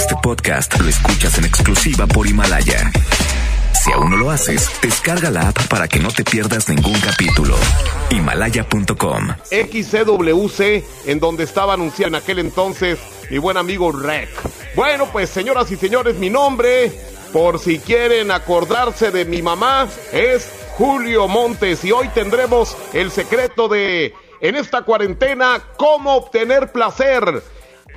Este podcast lo escuchas en exclusiva por Himalaya. Si aún no lo haces, descarga la app para que no te pierdas ningún capítulo. Himalaya.com. XCWC, en donde estaba anunciado en aquel entonces mi buen amigo Rec. Bueno, pues señoras y señores, mi nombre, por si quieren acordarse de mi mamá, es Julio Montes y hoy tendremos el secreto de, en esta cuarentena, cómo obtener placer.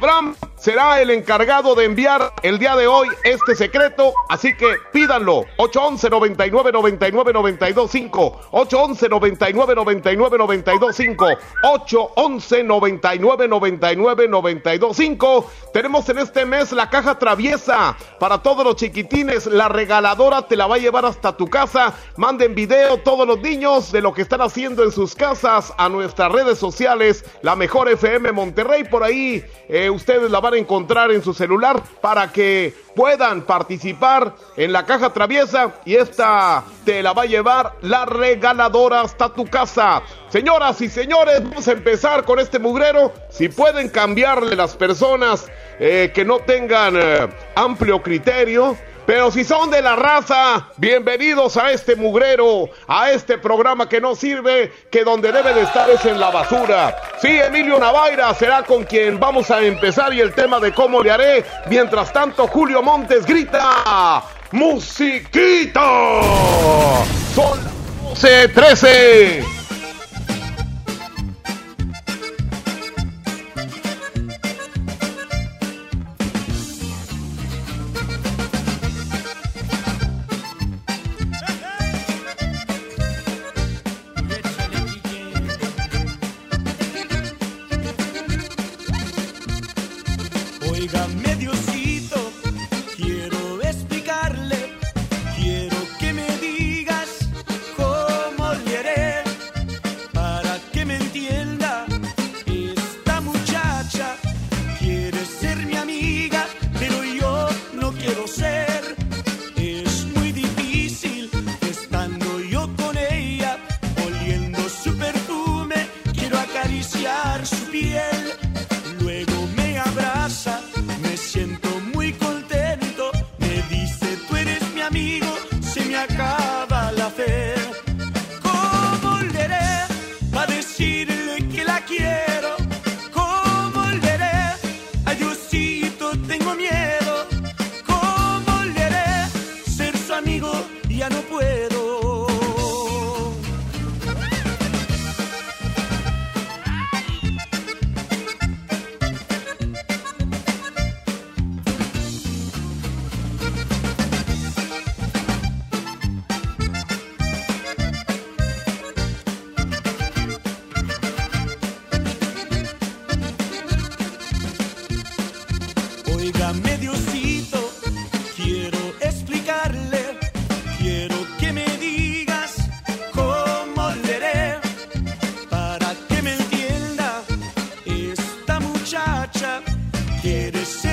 Bram será el encargado de enviar el día de hoy este secreto, así que pídanlo. 811 99 99 925 811 99 99 925 811 99 99 925 Tenemos en este mes la caja traviesa para todos los chiquitines. La regaladora te la va a llevar hasta tu casa. Manden video todos los niños de lo que están haciendo en sus casas a nuestras redes sociales. La mejor FM Monterrey por ahí. Eh, ustedes la van a encontrar en su celular para que puedan participar en la caja traviesa y esta te la va a llevar la regaladora hasta tu casa. Señoras y señores, vamos a empezar con este mugrero. Si pueden cambiarle las personas eh, que no tengan eh, amplio criterio, pero si son de la raza, bienvenidos a este mugrero, a este programa que no sirve, que donde debe de estar es en la basura. Sí, Emilio Navaira será con quien vamos a empezar y el tema de cómo le haré. Mientras tanto, Julio Montes grita, ¡Musiquita! Son las 12, quiere ser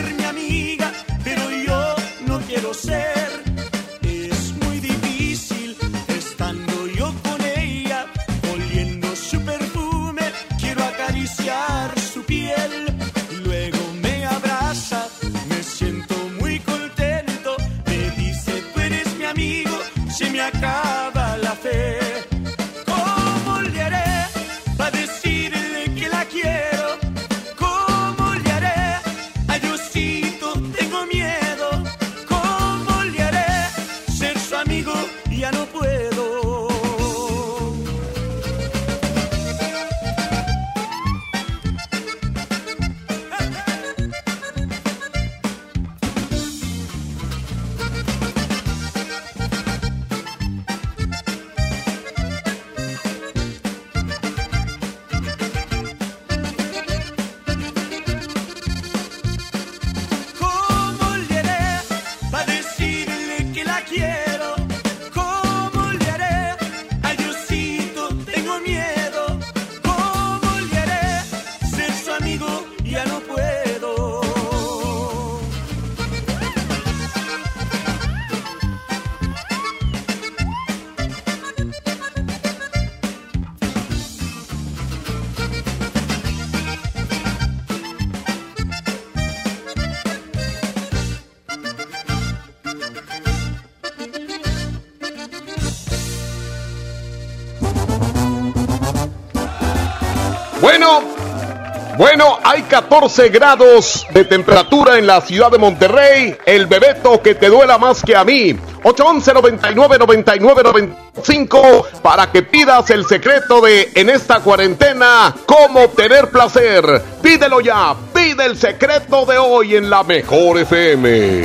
Bueno, hay 14 grados de temperatura en la ciudad de Monterrey. El bebeto que te duela más que a mí. 811 99 99 95 para que pidas el secreto de en esta cuarentena cómo obtener placer. Pídelo ya, pide el secreto de hoy en la mejor FM.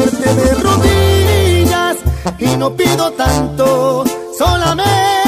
de rodillas y no pido tanto, solamente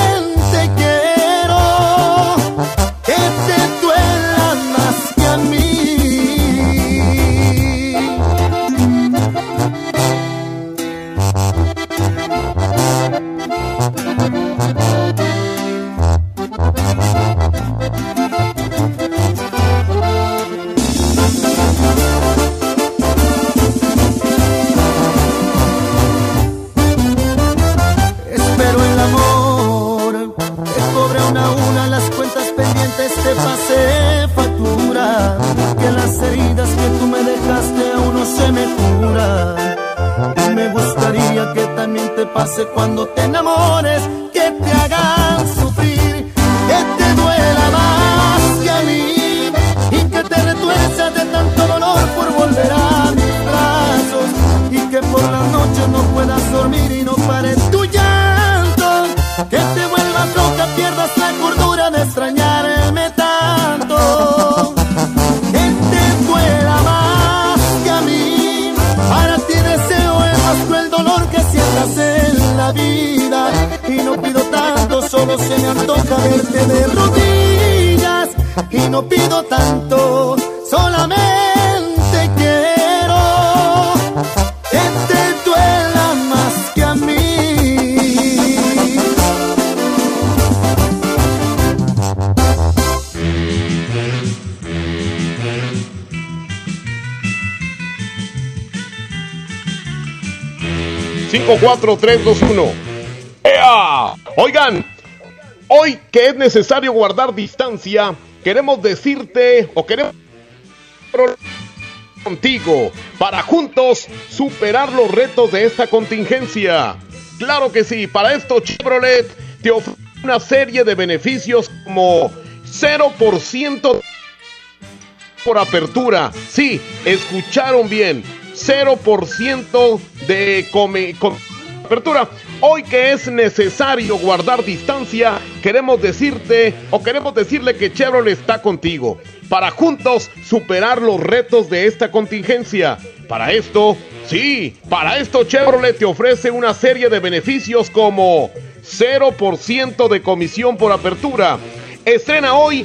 4-3-2-1. ¡Ea! Oigan, hoy que es necesario guardar distancia, queremos decirte o queremos contigo para juntos superar los retos de esta contingencia. Claro que sí, para esto Chevrolet te ofrece una serie de beneficios como 0% por apertura. Sí, escucharon bien. 0% de Hoy que es necesario guardar distancia, queremos decirte o queremos decirle que Chevrolet está contigo para juntos superar los retos de esta contingencia. Para esto, sí, para esto Chevrolet te ofrece una serie de beneficios como 0% de comisión por apertura. Estrena hoy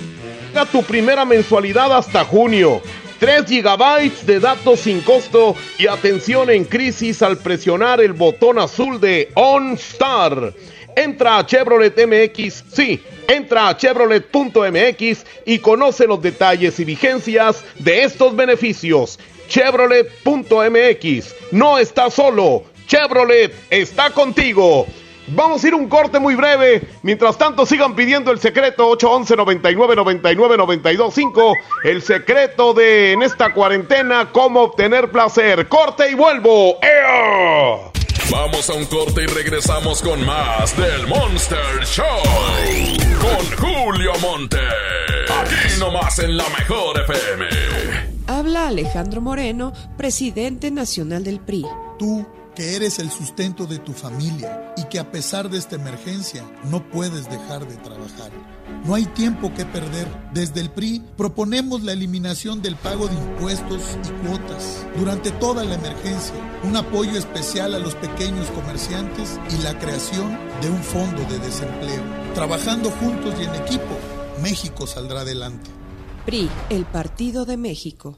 Paga tu primera mensualidad hasta junio. 3 gigabytes de datos sin costo y atención en crisis al presionar el botón azul de OnStar. Entra a Chevrolet MX, sí, entra a chevrolet.mx y conoce los detalles y vigencias de estos beneficios. Chevrolet.mx, no está solo, Chevrolet está contigo. Vamos a ir un corte muy breve. Mientras tanto, sigan pidiendo el secreto 811 99 99 92 5. El secreto de en esta cuarentena, cómo obtener placer. Corte y vuelvo. ¡Ea! Vamos a un corte y regresamos con más del Monster Show. Con Julio Monte. Aquí nomás en la mejor FM. Habla Alejandro Moreno, presidente nacional del PRI. Tú, que eres el sustento de tu familia y que a pesar de esta emergencia no puedes dejar de trabajar. No hay tiempo que perder. Desde el PRI proponemos la eliminación del pago de impuestos y cuotas durante toda la emergencia, un apoyo especial a los pequeños comerciantes y la creación de un fondo de desempleo. Trabajando juntos y en equipo, México saldrá adelante. PRI, el Partido de México.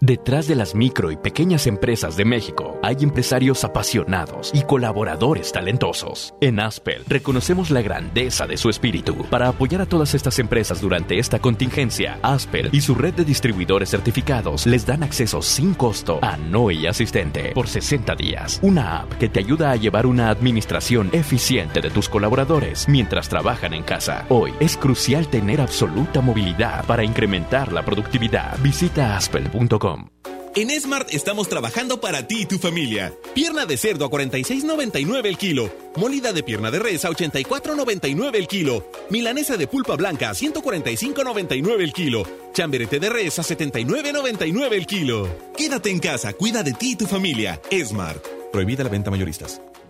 Detrás de las micro y pequeñas empresas de México hay empresarios apasionados y colaboradores talentosos. En Aspel reconocemos la grandeza de su espíritu. Para apoyar a todas estas empresas durante esta contingencia, Aspel y su red de distribuidores certificados les dan acceso sin costo a Noe Asistente por 60 días. Una app que te ayuda a llevar una administración eficiente de tus colaboradores mientras trabajan en casa. Hoy es crucial tener absoluta movilidad para incrementar la productividad. Visita aspel.com. En Smart estamos trabajando para ti y tu familia. Pierna de cerdo a 46.99 el kilo. Molida de pierna de res a 84.99 el kilo. Milanesa de pulpa blanca a 145.99 el kilo. Chamberete de res a 79.99 el kilo. Quédate en casa, cuida de ti y tu familia. Smart. Prohibida la venta mayoristas.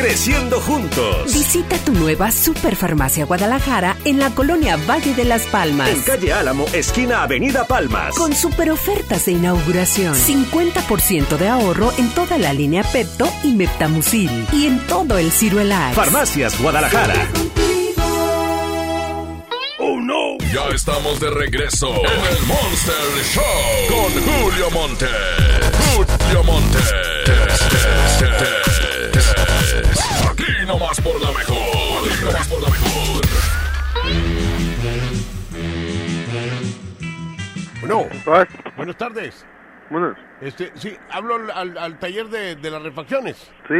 Creciendo juntos. Visita tu nueva Superfarmacia Guadalajara en la colonia Valle de las Palmas. En calle Álamo, esquina Avenida Palmas. Con super ofertas de inauguración. 50% de ahorro en toda la línea Pepto y Meptamucil. Y en todo el Ciruelax. Farmacias Guadalajara. ¡Oh, no! Ya estamos de regreso en el Monster Show con Julio Monte. Julio Monte. Aquí nomás por la mejor. Aquí nomás por la mejor. Bueno, buenas tardes. Buenas. Este, sí, hablo al, al- al taller de, de las refacciones. Sí.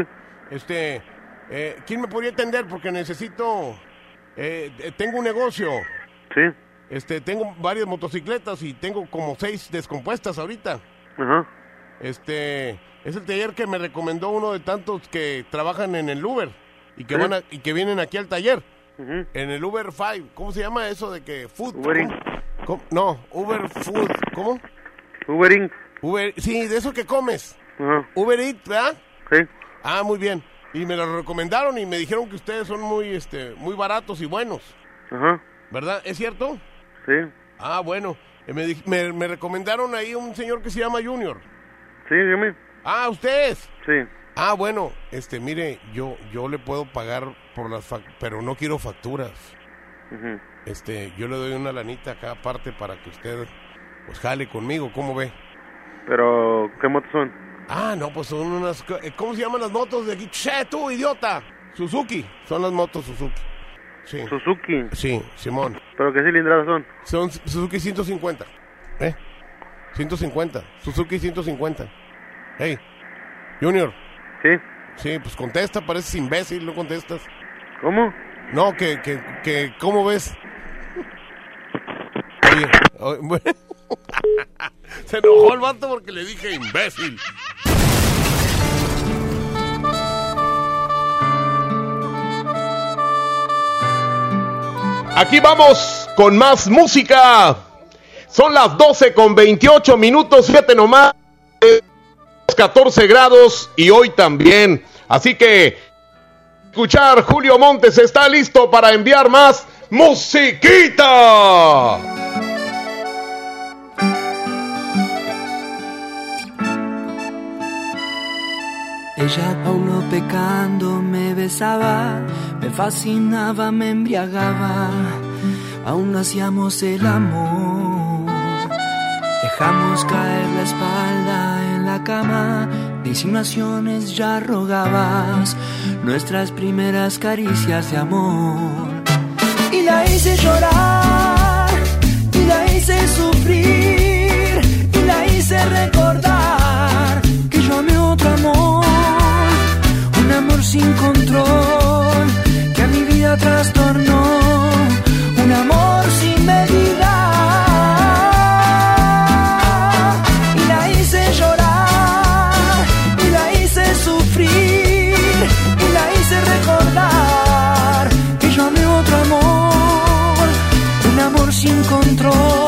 Este, eh, ¿quién me podría atender? Porque necesito, eh, eh, tengo un negocio. Sí. Este, tengo varias motocicletas y tengo como seis descompuestas ahorita. Ajá. Este, es el taller que me recomendó uno de tantos que trabajan en el Uber y que Sí. van a- y que vienen aquí al taller. En el Uber 5, ¿cómo se llama eso de que food? Uber. ¿Cómo? No, Uber Food, ¿cómo? Uber Inc. Uber, sí, de eso que comes. Uber Eats, ¿verdad? Sí. Ah, muy bien. Y me lo recomendaron y me dijeron que ustedes son muy, este, muy baratos y buenos, Ajá. ¿verdad? ¿Es cierto? Sí. Ah, bueno. Eh, Me, me, me recomendaron ahí un señor que se llama Junior. Sí, dígame. Ah, ¿ustedes? Sí. Ah, bueno, este, mire, yo, yo le puedo pagar por las pero no quiero facturas. Este, yo le doy una lanita acá aparte para que usted pues jale conmigo, ¿cómo ve? Pero, ¿qué motos son? Ah, no, pues son unas... eh, ¿Cómo se llaman las motos de aquí? ¡Che, tú, idiota! Suzuki. Son las motos Suzuki. Sí. Suzuki. Sí, Simón. ¿Pero qué cilindradas son? Son Suzuki 150. ¿Eh? 150. Suzuki 150. Hey, Junior. Sí. Sí, pues contesta, pareces imbécil, no contestas. ¿Cómo? No, que, que, que, ¿cómo ves? Oye, oye, bueno. se enojó el vato porque le dije imbécil. Aquí vamos con más música. Son las 12 con 28 minutos, fíjate nomás. 14 grados y hoy también. Así que escuchar Julio Montes está listo para enviar más musiquita. Ella aún no pecando me besaba, me fascinaba, me embriagaba, aún hacíamos el amor. Dejamos caer la espalda la cama, disimulaciones ya rogabas, nuestras primeras caricias de amor. Y la hice llorar, y la hice sufrir, y la hice recordar que yo amé otro amor, un amor sin control que a mi vida trastornó, un amor sin medida. Sin control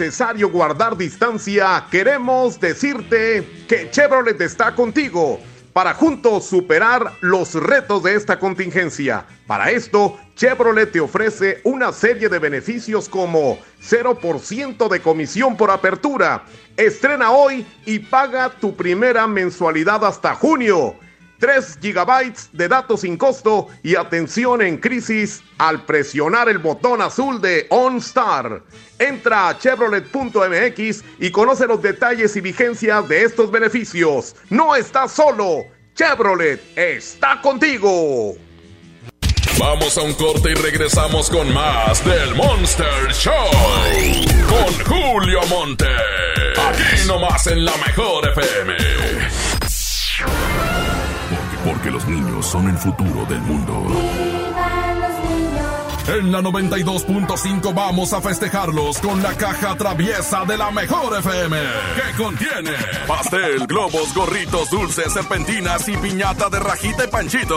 necesario guardar distancia, queremos decirte que Chevrolet está contigo para juntos superar los retos de esta contingencia. Para esto, Chevrolet te ofrece una serie de beneficios como 0% de comisión por apertura. Estrena hoy y paga tu primera mensualidad hasta junio. 3 gigabytes de datos sin costo y atención en crisis al presionar el botón azul de OnStar. Entra a chevrolet.mx y conoce los detalles y vigencias de estos beneficios. No estás solo. Chevrolet está contigo. Vamos a un corte y regresamos con más del Monster Show. Con Julio Monte. Aquí nomás en la mejor FM. Porque los niños son el futuro del mundo. En la 92.5 vamos a festejarlos con la caja traviesa de la mejor FM. Que contiene pastel, globos, gorritos, dulces, serpentinas y piñata de rajita y panchito.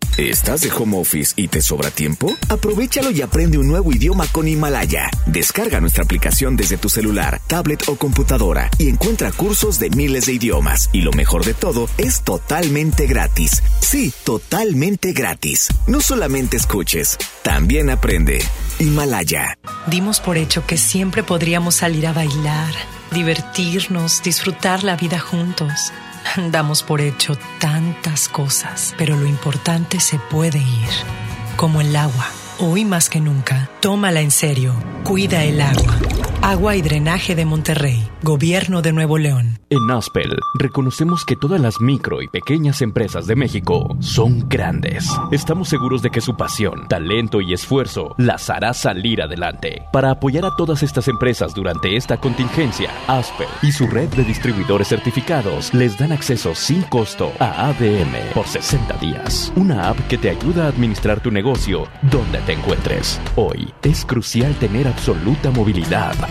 ¿Estás de home office y te sobra tiempo? Aprovechalo y aprende un nuevo idioma con Himalaya. Descarga nuestra aplicación desde tu celular, tablet o computadora y encuentra cursos de miles de idiomas. Y lo mejor de todo, es totalmente gratis. Sí, totalmente gratis. No solamente escuches, también aprende. Himalaya. Dimos por hecho que siempre podríamos salir a bailar, divertirnos, disfrutar la vida juntos. Damos por hecho tantas cosas, pero lo importante se puede ir, como el agua. Hoy más que nunca, tómala en serio. Cuida el agua. Agua y Drenaje de Monterrey. Gobierno de Nuevo León. En Aspel reconocemos que todas las micro y pequeñas empresas de México son grandes. Estamos seguros de que su pasión, talento y esfuerzo las hará salir adelante. Para apoyar a todas estas empresas durante esta contingencia, Aspel y su red de distribuidores certificados les dan acceso sin costo a ADM por 60 días. Una app que te ayuda a administrar tu negocio donde te encuentres. Hoy es crucial tener absoluta movilidad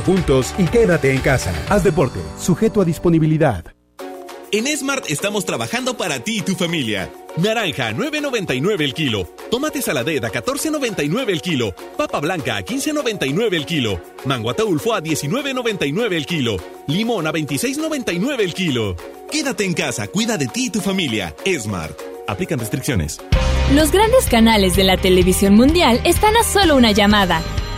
juntos y quédate en casa. Haz deporte, sujeto a disponibilidad. En Smart estamos trabajando para ti y tu familia. Naranja, 9.99 el kilo. Tomate saladera, 14.99 el kilo. Papa blanca, a 15.99 el kilo. Mango ataulfo a 19.99 el kilo. Limón a 26.99 el kilo. Quédate en casa, cuida de ti y tu familia. Smart. Aplican restricciones. Los grandes canales de la televisión mundial están a solo una llamada.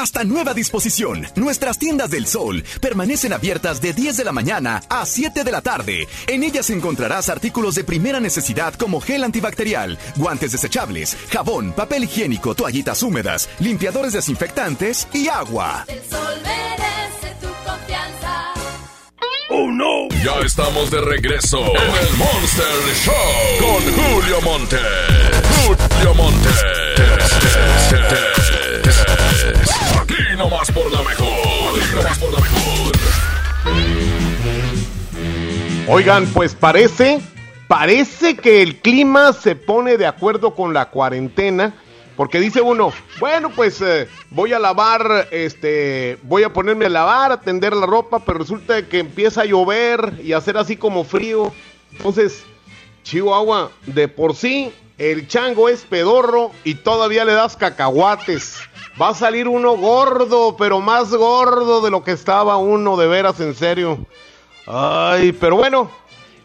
Hasta nueva disposición. Nuestras tiendas del sol permanecen abiertas de 10 de la mañana a 7 de la tarde. En ellas encontrarás artículos de primera necesidad como gel antibacterial, guantes desechables, jabón, papel higiénico, toallitas húmedas, limpiadores desinfectantes y agua. El sol merece tu confianza. ¡Oh, no! Ya estamos de regreso en el Monster Show con Julio Monte. Julio Monte. Oigan, pues parece, parece que el clima se pone de acuerdo con la cuarentena. Porque dice uno, bueno, pues eh, voy a lavar, este, voy a ponerme a lavar, a tender la ropa, pero resulta que empieza a llover y a hacer así como frío. Entonces, Chihuahua, de por sí, el chango es pedorro y todavía le das cacahuates. Va a salir uno gordo, pero más gordo de lo que estaba uno, de veras, en serio. Ay, pero bueno,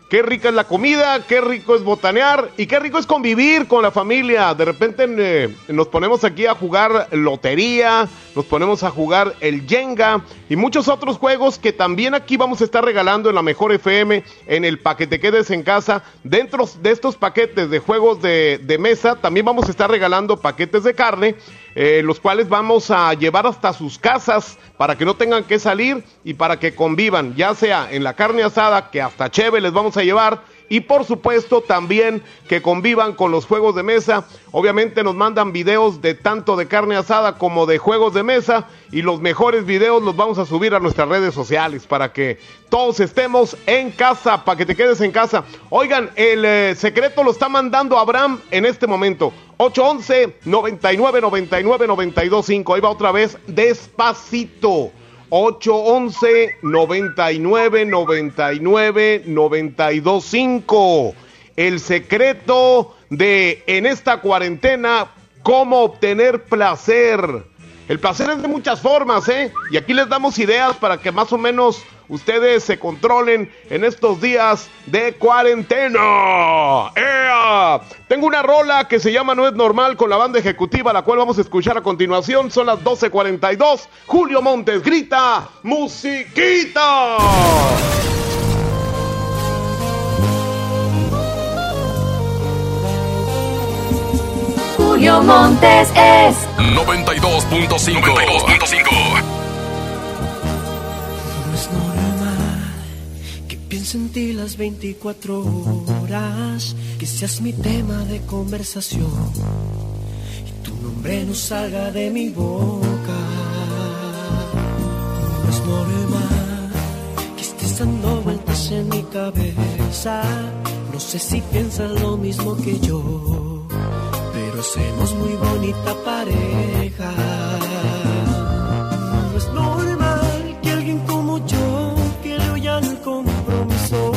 qué rica es la comida, qué rico es botanear y qué rico es convivir con la familia. De repente eh, nos ponemos aquí a jugar lotería, nos ponemos a jugar el Jenga y muchos otros juegos que también aquí vamos a estar regalando en la Mejor FM, en el paquete quedes en casa. Dentro de estos paquetes de juegos de, de mesa, también vamos a estar regalando paquetes de carne. Eh, los cuales vamos a llevar hasta sus casas para que no tengan que salir y para que convivan, ya sea en la carne asada, que hasta cheve les vamos a llevar, y por supuesto también que convivan con los juegos de mesa. Obviamente nos mandan videos de tanto de carne asada como de juegos de mesa y los mejores videos los vamos a subir a nuestras redes sociales para que todos estemos en casa, para que te quedes en casa. Oigan, el eh, secreto lo está mandando Abraham en este momento. 811 99 99 925. Ahí va otra vez despacito. 811 99 99 925. El secreto de en esta cuarentena cómo obtener placer. El placer es de muchas formas, ¿eh? Y aquí les damos ideas para que más o menos ustedes se controlen en estos días de cuarentena. ¡Ea! Tengo una rola que se llama No es normal con la banda ejecutiva, la cual vamos a escuchar a continuación. Son las 12.42. Julio Montes grita, musiquita. Julio Montes es 92.5. 92.5. No es normal que piense en ti las 24 horas, que seas mi tema de conversación y tu nombre no salga de mi boca. No es normal que estés dando vueltas en mi cabeza. No sé si piensas lo mismo que yo, pero hacemos muy bonita pareja. No es normal que alguien como yo quiera ya el compromiso.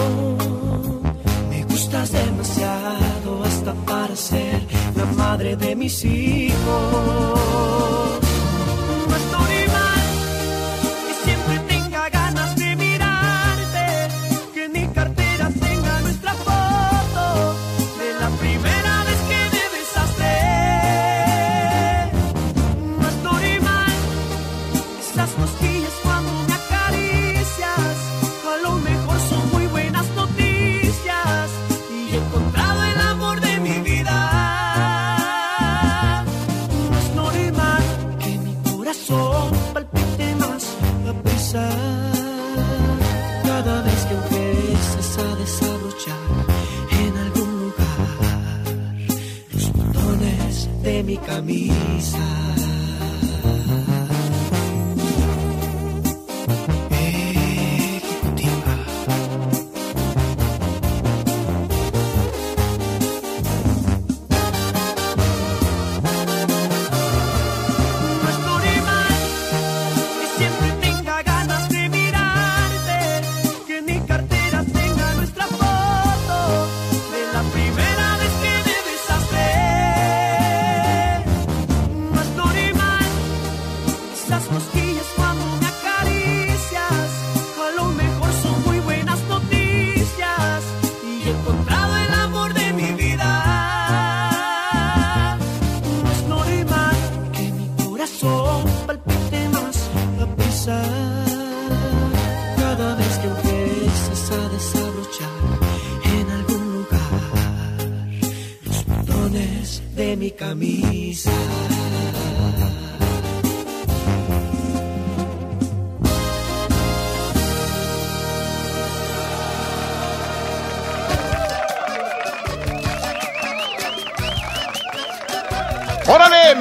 Me gustas demasiado hasta para ser la madre de mis hijos. Camisa.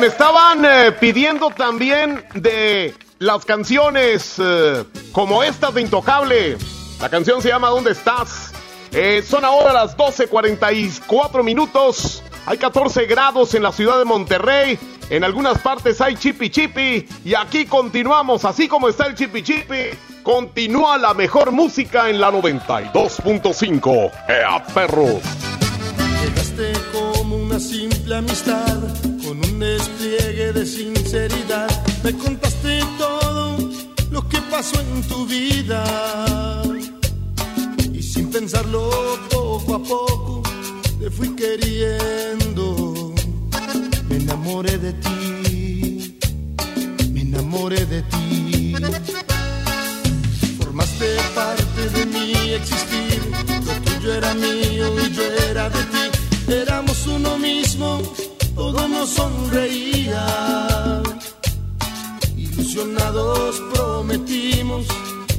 Estaban eh, pidiendo también de las canciones eh, como estas de Intocable. La canción se llama ¿Dónde estás? Eh, son ahora las 12.44 minutos. Hay 14 grados en la ciudad de Monterrey. En algunas partes hay chipi chipi. Y aquí continuamos, así como está el chipi chipi. Continúa la mejor música en la 92.5. ¡Ea, perros! Llegaste como una simple amistad, despliegue de sinceridad. Me contaste todo lo que pasó en tu vida. Y sin pensarlo poco a poco, te fui queriendo. Me enamoré de ti, me enamoré de ti. Formaste parte de mi existir, lo tuyo era mío y yo era de ti. Éramos uno mismo, todo nos sonreía. Ilusionados prometimos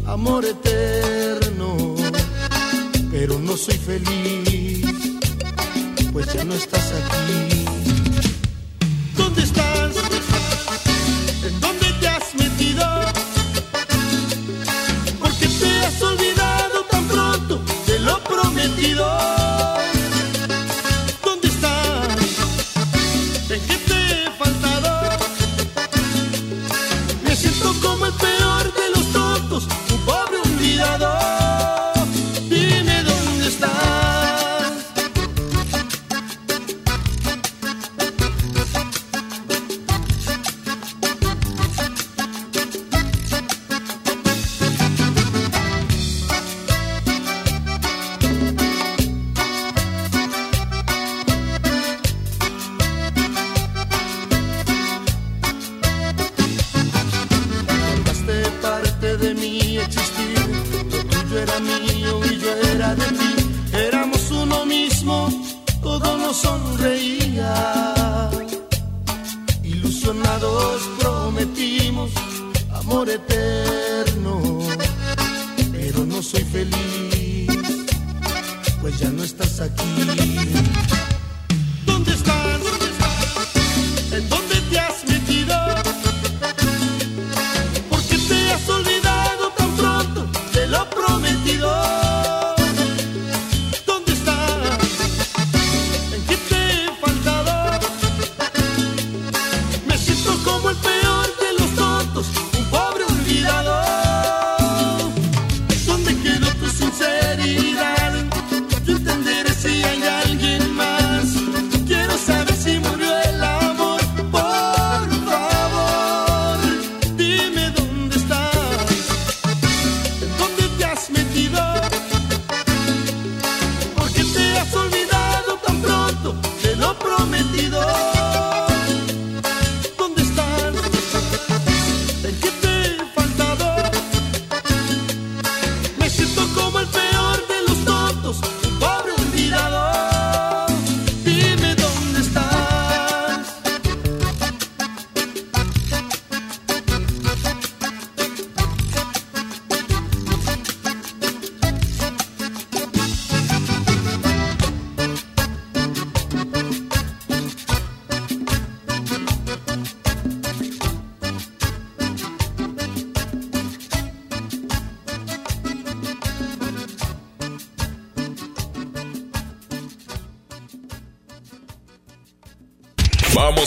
amor eterno, pero no soy feliz, pues ya no estás aquí. ¿Dónde estás? ¿En dónde te has metido? Porque te has olvidado tan pronto de lo prometido. Yo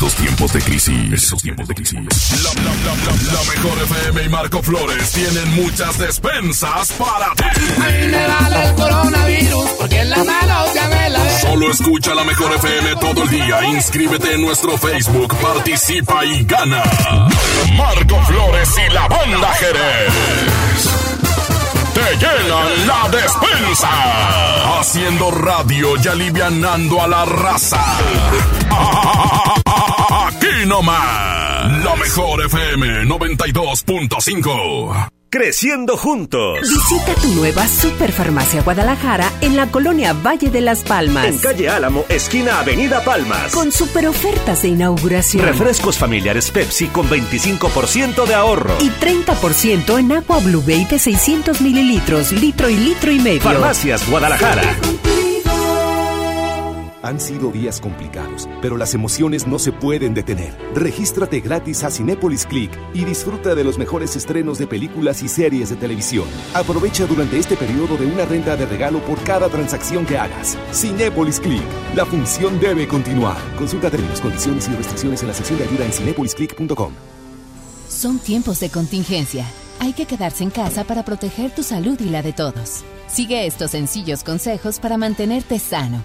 En estos tiempos de crisis. Estos tiempos de crisis. La, la, la, la, la mejor FM y Marco Flores tienen muchas despensas para ti. A mí me vale el coronavirus porque en la mano ya me la ve. Solo escucha la mejor FM todo el día. Inscríbete en nuestro Facebook, participa y gana. Marco Flores y la banda Jerez. Te llenan la despensa. Haciendo radio y alivianando a la raza. Aquí nomás. La mejor FM 92.5. Creciendo juntos. Visita tu nueva Superfarmacia Guadalajara en la colonia Valle de las Palmas. En calle Álamo, esquina Avenida Palmas. Con super ofertas de inauguración. Refrescos familiares Pepsi con 25% de ahorro. Y 30% en agua Blue Bay de 600 mililitros, litro y litro y medio. Farmacias Guadalajara. Han sido días complicados, pero las emociones no se pueden detener. Regístrate gratis a Cinépolis Click y disfruta de los mejores estrenos de películas y series de televisión. Aprovecha durante este periodo de una renta de regalo por cada transacción que hagas. Cinépolis Click. La función debe continuar. Consulta términos, condiciones y restricciones en la sección de ayuda en cinépolisclick.com. Son tiempos de contingencia. Hay que quedarse en casa para proteger tu salud y la de todos. Sigue estos sencillos consejos para mantenerte sano.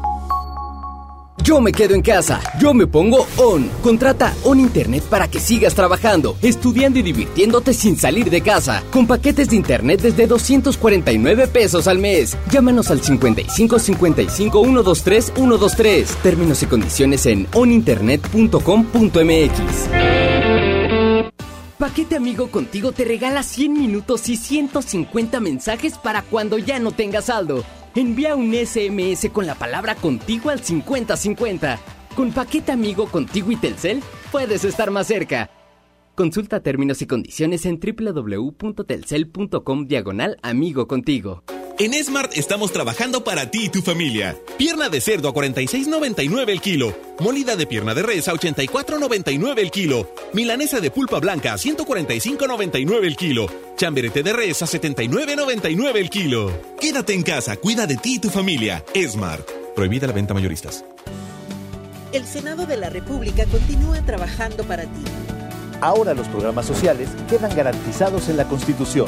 Yo me quedo en casa, yo me pongo ON. Contrata ON Internet para que sigas trabajando, estudiando y divirtiéndote sin salir de casa. Con paquetes de Internet desde 249 pesos al mes. Llámanos al 55 55 123 123. Términos y condiciones en oninternet.com.mx. Paquete Amigo Contigo te regala 100 minutos y 150 mensajes para cuando ya no tengas saldo. Envía un SMS con la palabra contigo al 5050. Con Paquete Amigo Contigo y Telcel puedes estar más cerca. Consulta términos y condiciones en www.telcel.com diagonal amigo contigo. En Smart estamos trabajando para ti y tu familia. Pierna de cerdo a 46.99 el kilo. Molida de pierna de res a 84.99 el kilo. Milanesa de pulpa blanca a 145.99 el kilo. Chamberete de res a 79.99 el kilo. Quédate en casa, cuida de ti y tu familia. Smart. Prohibida la venta mayoristas. El Senado de la República continúa trabajando para ti. Ahora los programas sociales quedan garantizados en la Constitución.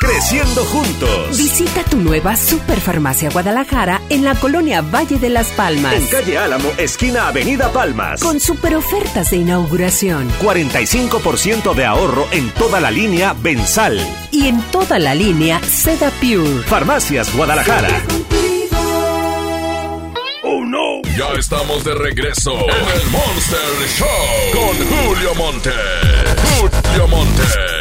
Creciendo juntos. Visita tu nueva Superfarmacia Guadalajara en la colonia Valle de las Palmas. En calle Álamo, esquina Avenida Palmas. Con super ofertas de inauguración. 45% de ahorro en toda la línea Bensal. Y en toda la línea Seda Pure. Farmacias Guadalajara. ¡Oh no! Ya estamos de regreso en el Monster Show con Julio Monte. Julio Monte.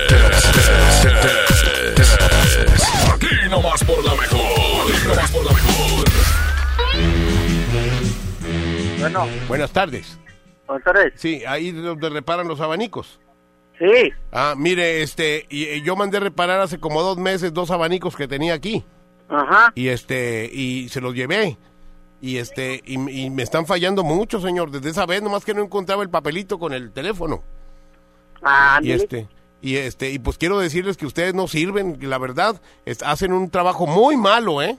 Aquí nomás por la mejor. Aquí nomás por la mejor. Bueno. Buenas tardes. Buenas tardes. Sí, ahí donde reparan los abanicos. Sí. Ah, mire, este, y, y yo mandé reparar hace como dos meses dos abanicos que tenía aquí. Ajá. Y este, y se los llevé. Y este, y, y me están fallando mucho, señor. Desde esa vez, nomás que no encontraba el papelito con el teléfono. Ah, y este, y este, y pues quiero decirles que ustedes no sirven, la verdad, es- hacen un trabajo muy malo, ¿eh?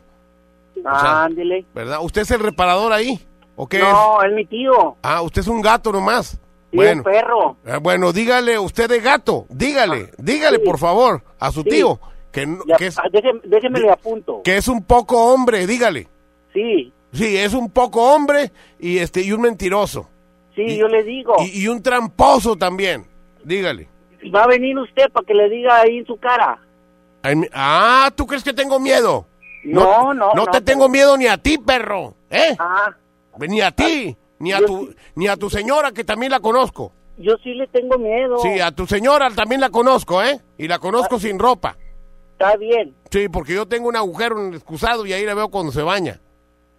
Ándele. ¿Verdad? ¿Usted es el reparador ahí? ¿O qué No, es? es mi tío. Ah, usted es un gato nomás. Sí, bueno, un perro. Ah, bueno, dígale, usted de gato, dígale, dígale por favor a su Sí. tío que, no- Le- que, es, ah, déjeme, déjeme le apunto. que es un poco hombre, dígale. Sí. Sí, es un poco hombre y este y un mentiroso. Sí, yo le digo. Y, y un tramposo también, dígale. Va a venir usted para que le diga ahí en su cara. Ah, ¿tú crees que tengo miedo? No, no, No no, te tengo miedo ni a ti, perro, ¿eh? Ah. Ni a ti, ni a tu ni a tu señora que también la conozco. Yo sí le tengo miedo. Sí, a tu señora también la conozco, ¿eh? Y la conozco sin ropa. Está bien. Sí, porque yo tengo un agujero en el excusado y ahí la veo cuando se baña.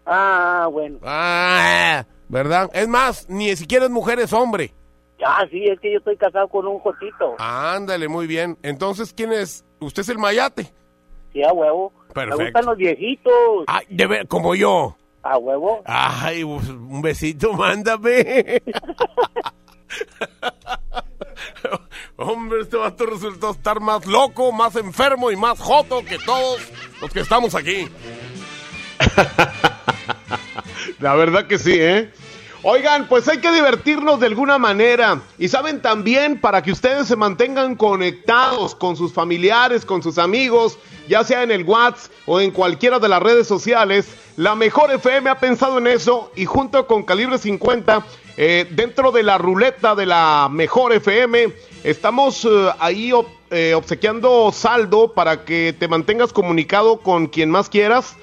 Ah, bueno. Ah, ¿verdad? Es más, ni siquiera es mujer, es hombre. Ah, sí, es que yo estoy casado con un jotito. Ándale, muy bien. Entonces, ¿quién es? ¿Usted es el mayate? Sí, a huevo. Perfecto. Me gustan los viejitos. Ay, de ver, como yo. A huevo. Ay, pues, un besito, mándame. Hombre, este vato resultó estar más loco, más enfermo y más joto que todos los que estamos aquí. La verdad que sí, ¿eh? Oigan, pues hay que divertirnos de alguna manera. Y saben también, para que ustedes se mantengan conectados con sus familiares, con sus amigos, ya sea en el WhatsApp o en cualquiera de las redes sociales, la Mejor FM ha pensado en eso y junto con Calibre 50, eh, dentro de la ruleta de la Mejor FM, estamos eh, ahí eh, obsequiando saldo para que te mantengas comunicado con quien más quieras.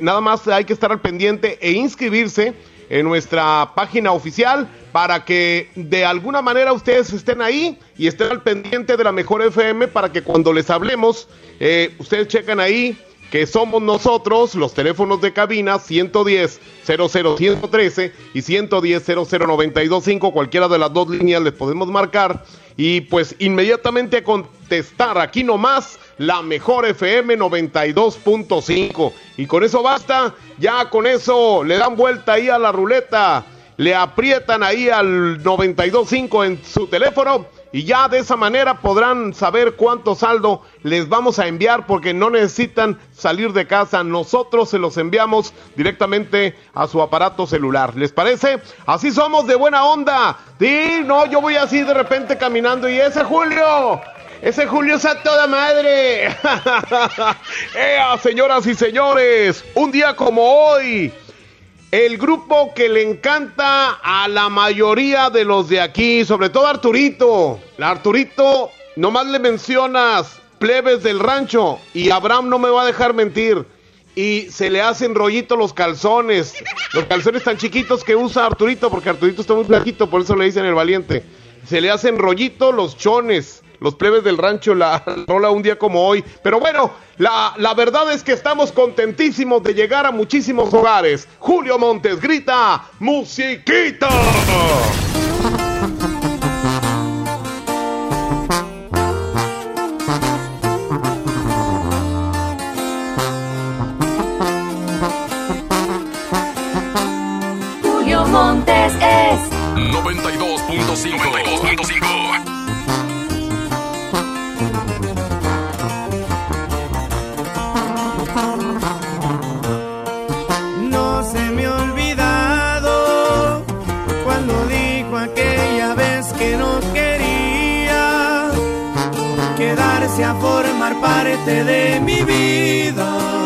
Nada más hay que estar al pendiente e inscribirse en nuestra página oficial para que de alguna manera ustedes estén ahí y estén al pendiente de la mejor FM para que cuando les hablemos, eh, ustedes checan ahí que somos nosotros, los teléfonos de cabina 110 00113 y 110 00925, cualquiera de las dos líneas les podemos marcar y pues inmediatamente contestar aquí nomás la mejor FM 92.5 y con eso basta, ya con eso le dan vuelta ahí a la ruleta, le aprietan ahí al 92.5 en su teléfono y ya de esa manera podrán saber cuánto saldo les vamos a enviar porque no necesitan salir de casa. Nosotros se los enviamos directamente a su aparato celular. ¿Les parece? Así somos de buena onda. Sí, no, yo voy así de repente caminando y ese Julio. Ese Julio es a toda madre. ¡Ea, señoras y señores! Un día como hoy, el grupo que le encanta a la mayoría de los de aquí, sobre todo Arturito. A Arturito, nomás le mencionas plebes del rancho y Abraham no me va a dejar mentir. Y se le hacen rollito los calzones. Los calzones tan chiquitos que usa Arturito, porque Arturito está muy flaquito, por eso le dicen el valiente. Se le hacen rollito los chones. Los plebes del rancho la rola un día como hoy. Pero bueno, la, la verdad es que estamos contentísimos de llegar a muchísimos hogares. Julio Montes grita, musiquita. Julio Montes es 92.5. 92.5. de mi vida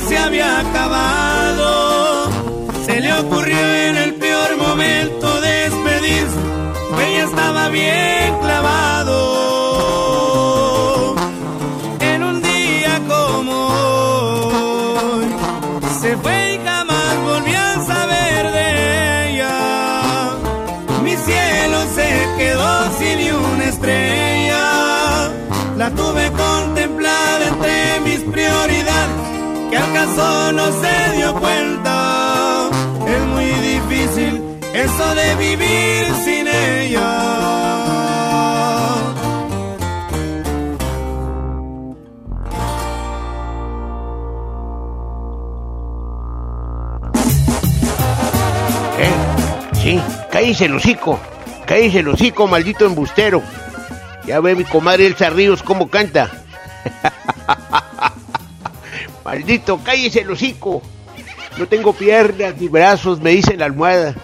Se había acabado. Caso no se dio cuenta. Es muy difícil eso de vivir sin ella. ¿Eh? Sí, cállese el hocico. Cállese el hocico, maldito embustero. Ya ve mi comadre Elsa Ríos cómo canta. Cállese el hocico. No tengo piernas ni brazos, me dice la almohada.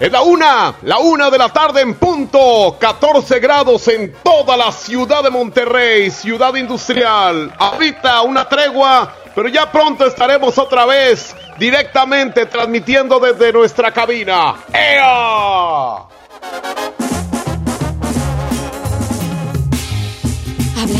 Es la una, la una de la tarde en punto. 14 grados en toda la ciudad de Monterrey, ciudad industrial. Ahorita una tregua, pero ya pronto estaremos otra vez directamente transmitiendo desde nuestra cabina. ¡Ea!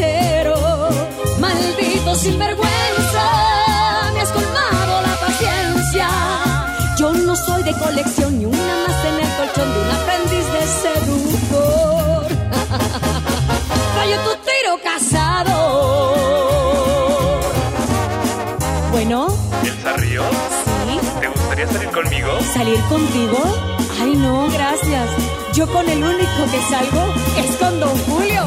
caballero. Maldito sinvergüenza, me has colmado la paciencia. Yo no soy de colección ni una más en el colchón de un aprendiz de seductor. Rayo tu tiro casado. Bueno, ¿Elsa Ríos? sí, ¿Te gustaría salir conmigo? ¿salir contigo? Ay, no, gracias. Yo con el único que salgo es con Don Julio.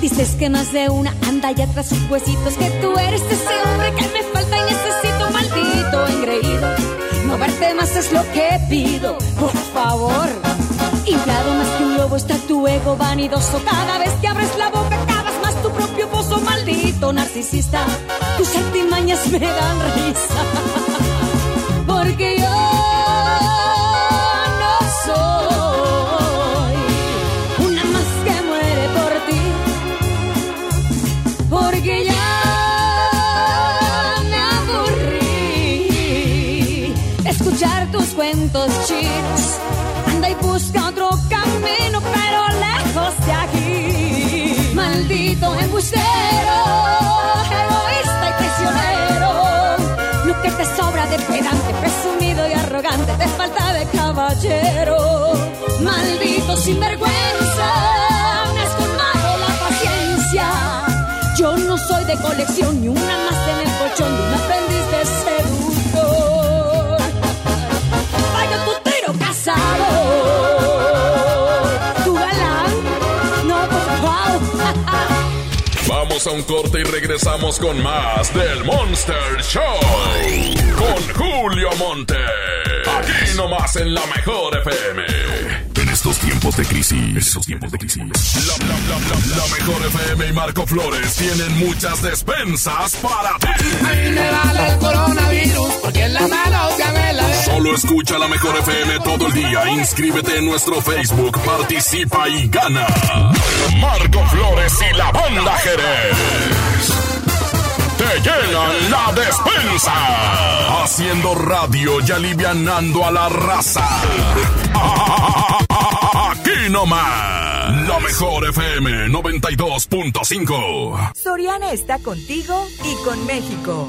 Dices que más de una anda ya tras sus huesitos, que tú eres ese hombre que me falta y necesito, maldito engreído. No verte más es lo que pido, por favor. Inflado más que un lobo está tu ego vanidoso. Cada vez que abres la boca, maldito narcisista. Tus artimañas me dan risa. Porque yo no soy una más que muere por ti. Porque ya me aburrí escuchar tus cuentos chinos. Anda y busca otro camino, pero lejos de aquí. Maldito embustero, arrogante, te falta de caballero. Maldito sinvergüenza, me has colmado la paciencia. Yo no soy de colección ni una más en el colchón de un aprendiz de seductor. Vaya tu casado. Tu galán, no, pues wow. Vamos a un corte y regresamos con más del Monster Show. Con Julio Monte. Aquí nomás en la mejor FM. En estos tiempos de crisis. Estos tiempos de crisis. La, la, la, la, la mejor FM y Marco Flores tienen muchas despensas para ti. A mí me vale el coronavirus porque en la mano ya me la Solo escucha la mejor FM todo el día. Inscríbete en nuestro Facebook, participa y gana. Marco Flores y la banda Jerez. Te llenan la despensa. Haciendo radio y alivianando a la raza. Aquí no más. La mejor FM 92.5. Soriana está contigo y con México.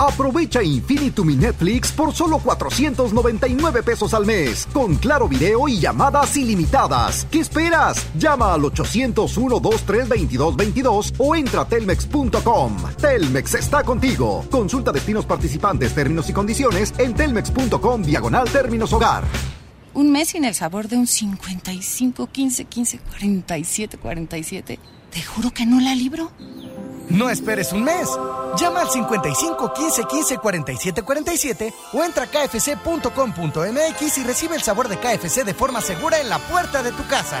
Aprovecha Infinitum y Netflix por solo 499 pesos al mes, con claro video y llamadas ilimitadas. ¿Qué esperas? Llama al 801-232-2222 o entra a telmex.com. Telmex está contigo. Consulta destinos participantes, términos y condiciones en telmex.com diagonal términos hogar. Un mes sin el sabor de un 55, 15, 15, 47, 47. Te juro que no la libro. No esperes un mes. Llama al 55 15 15 47 47 o entra a kfc.com.mx y recibe el sabor de KFC de forma segura en la puerta de tu casa.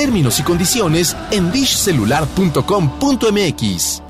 Términos y condiciones en dishcelular.com.mx.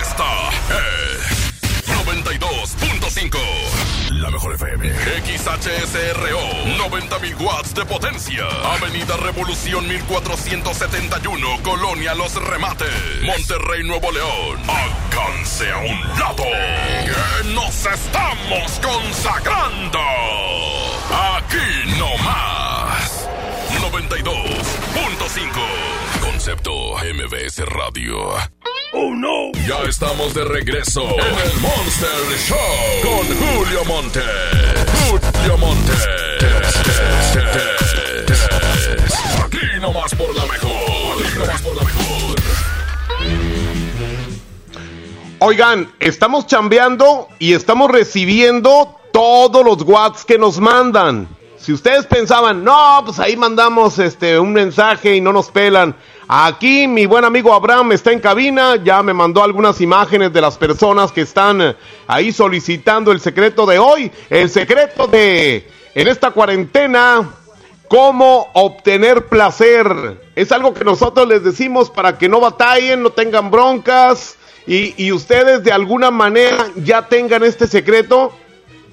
Esta es 92.5. La mejor FM. XHSRO. 90.000 watts de potencia. Avenida Revolución 1471. Colonia Los Remates. Monterrey, Nuevo León. Alcance a un lado. Nos estamos consagrando. Aquí no más. 92.5. Concepto MBS Radio. ¡Oh, no! Ya estamos de regreso en el Monster Show con Julio Monte. Julio Monte. Aquí nomás por la mejor. Aquí nomás por la mejor. Oigan, estamos chambeando y estamos recibiendo todos los watts que nos mandan. Si ustedes pensaban, no, pues ahí mandamos este un mensaje y no nos pelan. Aquí mi buen amigo Abraham está en cabina, ya me mandó algunas imágenes de las personas que están eh, ahí solicitando el secreto de hoy, el secreto de en esta cuarentena cómo obtener placer. Es algo que nosotros les decimos para que no batallen, no tengan broncas y, y ustedes de alguna manera ya tengan este secreto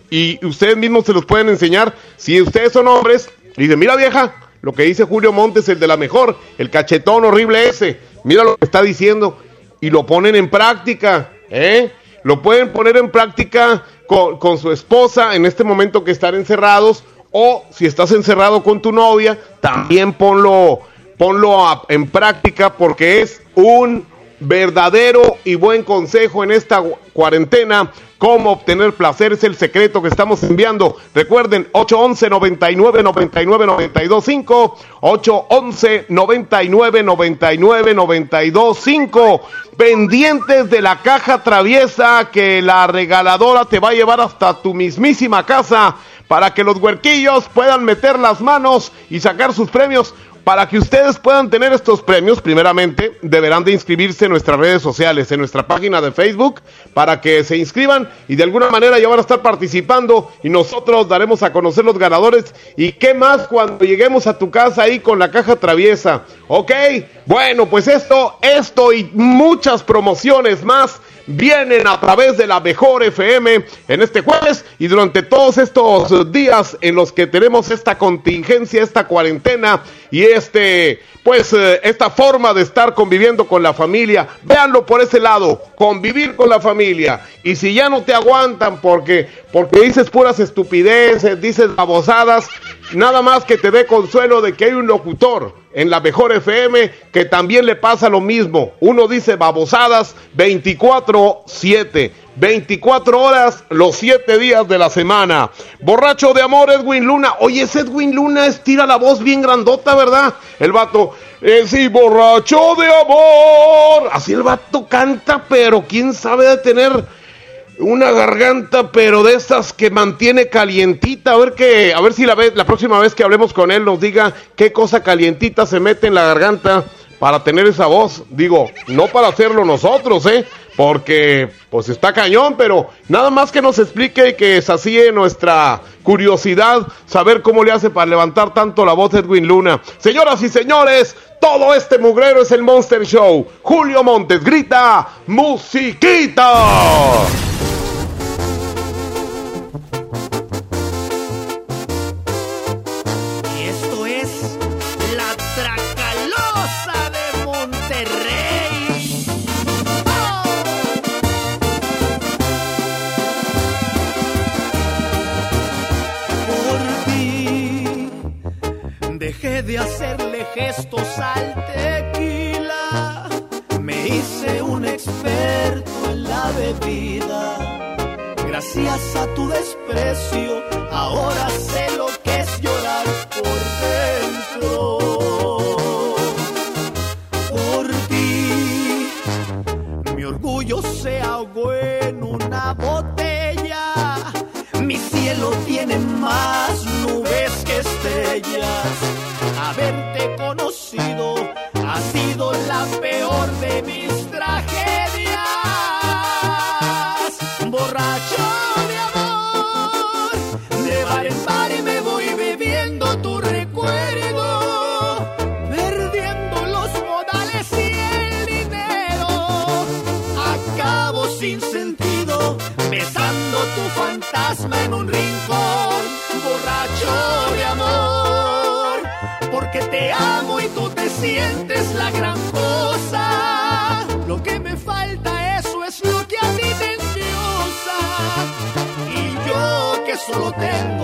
y ustedes mismos se los pueden enseñar. Si ustedes son hombres, dicen, mira vieja, lo que dice Julio Montes, el de la mejor, el cachetón horrible ese, mira lo que está diciendo, y lo ponen en práctica, ¿eh? Lo pueden poner en práctica con, con su esposa en este momento que están encerrados, o si estás encerrado con tu novia, también ponlo, ponlo a- en práctica porque es un verdadero y buen consejo en esta cuarentena. Cómo obtener placer es el secreto que estamos enviando. Recuerden, 811 99 99 92 5 811 99 99 92 5 Pendientes de la caja traviesa que la regaladora te va a llevar hasta tu mismísima casa para que los huerquillos puedan meter las manos y sacar sus premios. Para que ustedes puedan tener estos premios, primeramente deberán de inscribirse en nuestras redes sociales, en nuestra página de Facebook, para que se inscriban y de alguna manera ya van a estar participando y nosotros daremos a conocer los ganadores. ¿Y qué más cuando lleguemos a tu casa ahí con la caja traviesa? ¿Ok? Bueno, pues esto, esto y muchas promociones más vienen a través de la mejor FM en este jueves y durante todos estos días en los que tenemos esta contingencia, esta cuarentena y este, pues, eh, esta forma de estar conviviendo con la familia. Véanlo por ese lado, convivir con la familia. Y si ya no te aguantan porque, porque dices puras estupideces, dices babosadas, nada más que te dé consuelo de que hay un locutor en la mejor FM que también le pasa lo mismo. Uno dice babosadas 24-7. 24 horas los 7 días de la semana. Borracho de amor, Edwin Luna. Oye, ese Edwin Luna estira la voz bien grandota, ¿verdad? El vato, eh, sí, borracho de amor. Así el vato canta, pero quién sabe de tener una garganta, pero de estas que mantiene calientita. A ver que, a ver si la vez, la próxima vez que hablemos con él nos diga qué cosa calientita se mete en la garganta para tener esa voz. Digo, no para hacerlo nosotros, ¿eh? Porque, pues está cañón, pero nada más que nos explique y que sacie nuestra curiosidad, saber cómo le hace para levantar tanto la voz Edwin Luna. Señoras y señores, todo este mugrero es el Monster Show. Julio Montes grita, musiquita. Gracias a tu desprecio, yo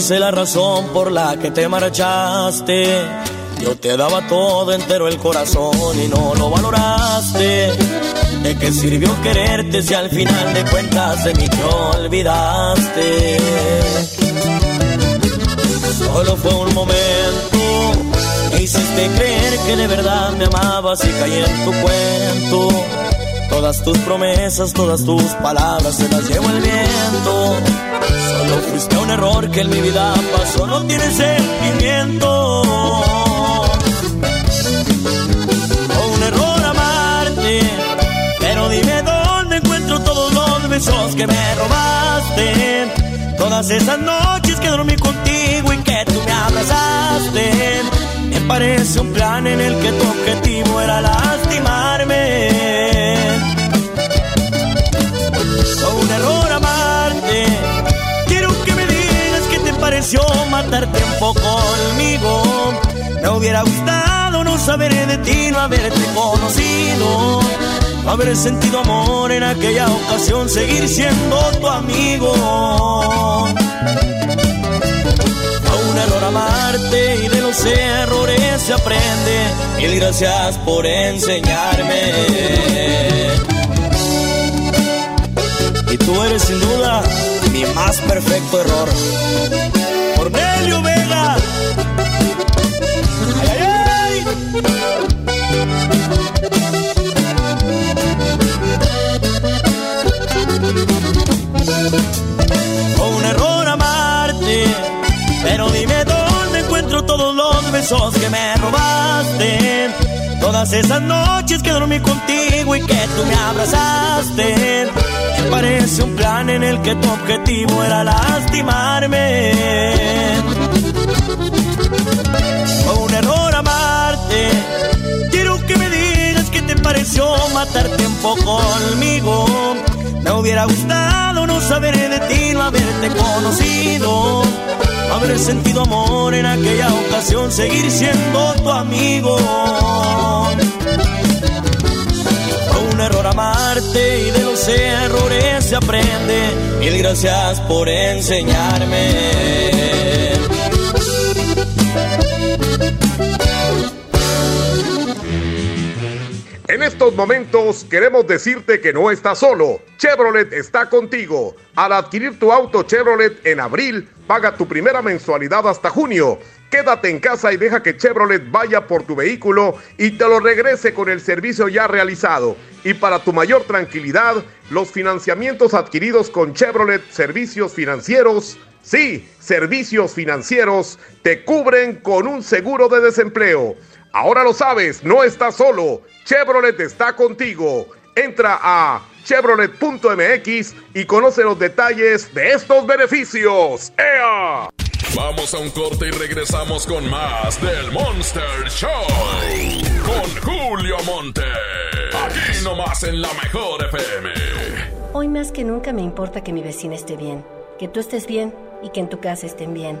sé la razón por la que te marchaste. Yo te daba todo entero el corazón y no lo valoraste. ¿De qué sirvió quererte si al final de cuentas de mí te olvidaste? Solo fue un momento. Me hiciste creer que de verdad me amabas y caí en tu cuento. Todas tus promesas, todas tus palabras se las llevó el viento. Solo fuiste un error que en mi vida pasó, no tiene sentimiento. Fue un error amarte, pero dime dónde encuentro todos los besos que me robaste. Todas esas noches que dormí contigo y que tú me abrazaste. Me parece un plan en el que tu objetivo era lastimarme. Pareció matar tiempo conmigo. Me hubiera gustado no saber de ti, no haberte conocido. No haber sentido amor en aquella ocasión, seguir siendo tu amigo. Fue un error amarte y de los errores se aprende. Mil gracias por enseñarme. Y tú eres sin duda mi más perfecto error. Cornelio Vega. Ay, ay, ay. Fue un error amarte, pero dime dónde encuentro todos los besos que me robaste. Todas esas noches que dormí contigo y que tú me abrazaste. Parece un plan en el que tu objetivo era lastimarme. Fue un error amarte. Quiero que me digas qué te pareció matar tiempo conmigo. Me hubiera gustado no saber de ti, no haberte conocido. No haber sentido amor en aquella ocasión, seguir siendo tu amigo. Amarte y de los errores se aprende. Mil gracias por enseñarme. Estos momentos queremos decirte que no estás solo. Chevrolet está contigo. Al adquirir tu auto Chevrolet en abril, paga tu primera mensualidad hasta junio. Quédate en casa y deja que Chevrolet vaya por tu vehículo y te lo regrese con el servicio ya realizado. Y para tu mayor tranquilidad, los financiamientos adquiridos con Chevrolet Servicios Financieros, sí, servicios financieros, te cubren con un seguro de desempleo. Ahora lo sabes, no estás solo. Chevrolet está contigo. Entra a chevrolet.mx y conoce los detalles de estos beneficios. ¡Ea! Vamos a un corte y regresamos con más del Monster Show. Con Julio Monte. Aquí nomás en la mejor FM. Hoy más que nunca me importa que mi vecina esté bien, que tú estés bien y que en tu casa estén bien.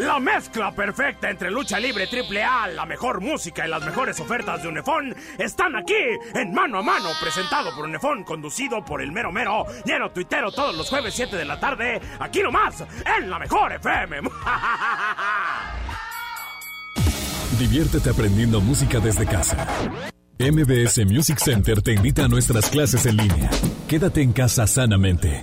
La mezcla perfecta entre lucha libre triple A, la mejor música y las mejores ofertas de Unefón están aquí en Mano a Mano, presentado por Unefón, conducido por el mero mero, lleno tuitero todos los jueves 7 de la tarde, aquí nomás, en la mejor FM. Diviértete aprendiendo música desde casa. MBS Music Center te invita a nuestras clases en línea. Quédate en casa sanamente.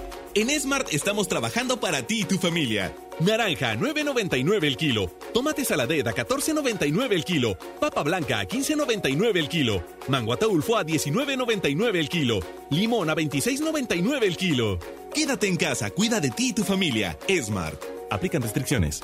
En Smart estamos trabajando para ti y tu familia. Naranja, 9.99 el kilo. Tomate saladera a 14.99 el kilo. Papa blanca a 15.99 el kilo. Mango ataulfo a 19.99 el kilo. Limón a 26.99 el kilo. Quédate en casa, cuida de ti y tu familia. Smart. Aplican restricciones.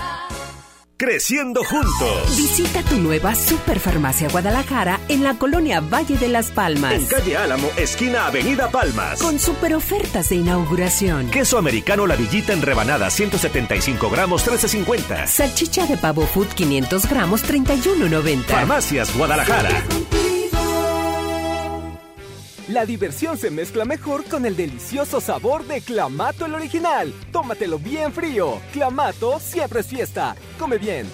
Creciendo juntos. Visita tu nueva Superfarmacia Guadalajara en la colonia Valle de las Palmas. En calle Álamo, esquina Avenida Palmas. Con super ofertas de inauguración. Queso americano La Villita en rebanada 175 gramos 13.50. Salchicha de pavo food 500 gramos 31.90. Farmacias Guadalajara. La diversión se mezcla mejor con el delicioso sabor de Clamato el original. Tómatelo bien frío. Clamato siempre es fiesta. Come bien.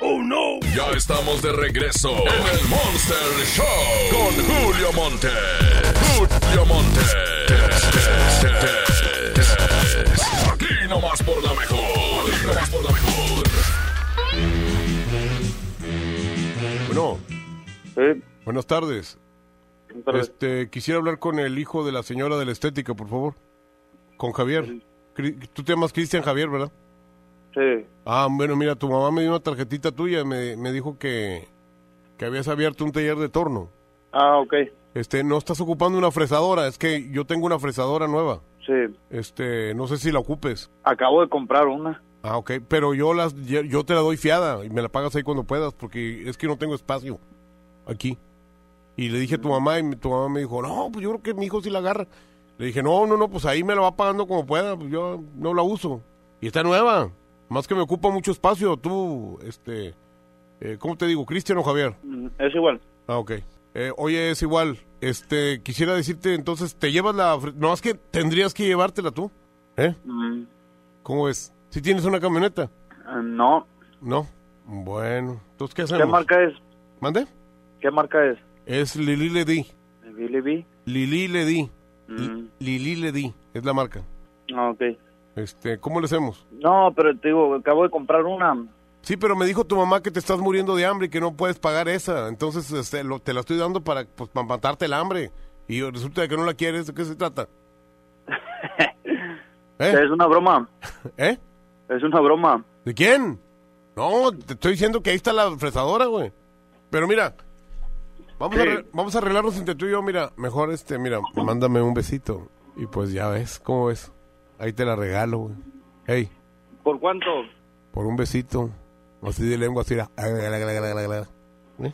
¡Oh no! Ya estamos de regreso en el Monster Show con Julio Monte. Julio Monte. Aquí nomás por la mejor. Aquí nomás por la mejor. Bueno. Buenas tardes. Este, quisiera hablar con el hijo de la señora de la estética, por favor. Con Javier. Cri- Tú te llamas Cristian Javier, ¿verdad? Sí. Ah, bueno, mira, tu mamá me dio una tarjetita tuya, me, me dijo que, que habías abierto un taller de torno. Ah, ok. Este, no estás ocupando una fresadora, es que yo tengo una fresadora nueva. Sí. Este, no sé si la ocupes. Acabo de comprar una. Ah, ok, pero yo las yo te la doy fiada y me la pagas ahí cuando puedas porque es que no tengo espacio aquí. Y le dije a tu mamá y tu mamá me dijo, "No, pues yo creo que mi hijo sí la agarra." Le dije, "No, no, no, pues ahí me la va pagando como pueda, pues yo no la uso." Y está nueva. Más que me ocupa mucho espacio, tú este eh, ¿cómo te digo? Cristian o Javier? Mm, Es igual. Ah, ok. Eh, oye, es igual. Este, quisiera decirte, entonces, ¿te llevas la... No, es que tendrías que llevártela tú. ¿Eh? Mm, ¿Cómo es? ¿Si tienes una camioneta? eh, no. No. Bueno, entonces, ¿qué hacemos? ¿Qué marca es? ¿Mande? ¿Qué marca es? Es Lili Ledi. Billy B. Lili Ledi. Mm, Lili Ledi es la marca. ah, ok. Este, ¿cómo le hacemos? No, pero te digo, acabo de comprar una. Sí, pero me dijo tu mamá que te estás muriendo de hambre y que no puedes pagar esa. Entonces, este, lo- te la estoy dando para, pues, para matarte el hambre. Y resulta que no la quieres. ¿De qué se trata? ¿Eh? Es una broma. ¿Eh? Es una broma. ¿De quién? No, te estoy diciendo que ahí está la fresadora, güey. Pero mira, vamos, a, Sí. arre- vamos a arreglarnos entre tú y yo. Mira, mejor este, mira, mándame un besito. Y pues ya ves, ¿cómo ves? Ahí te la regalo, güey. Hey, ¿Por cuánto? por un besito. Así de lengua, así. ¿Eh?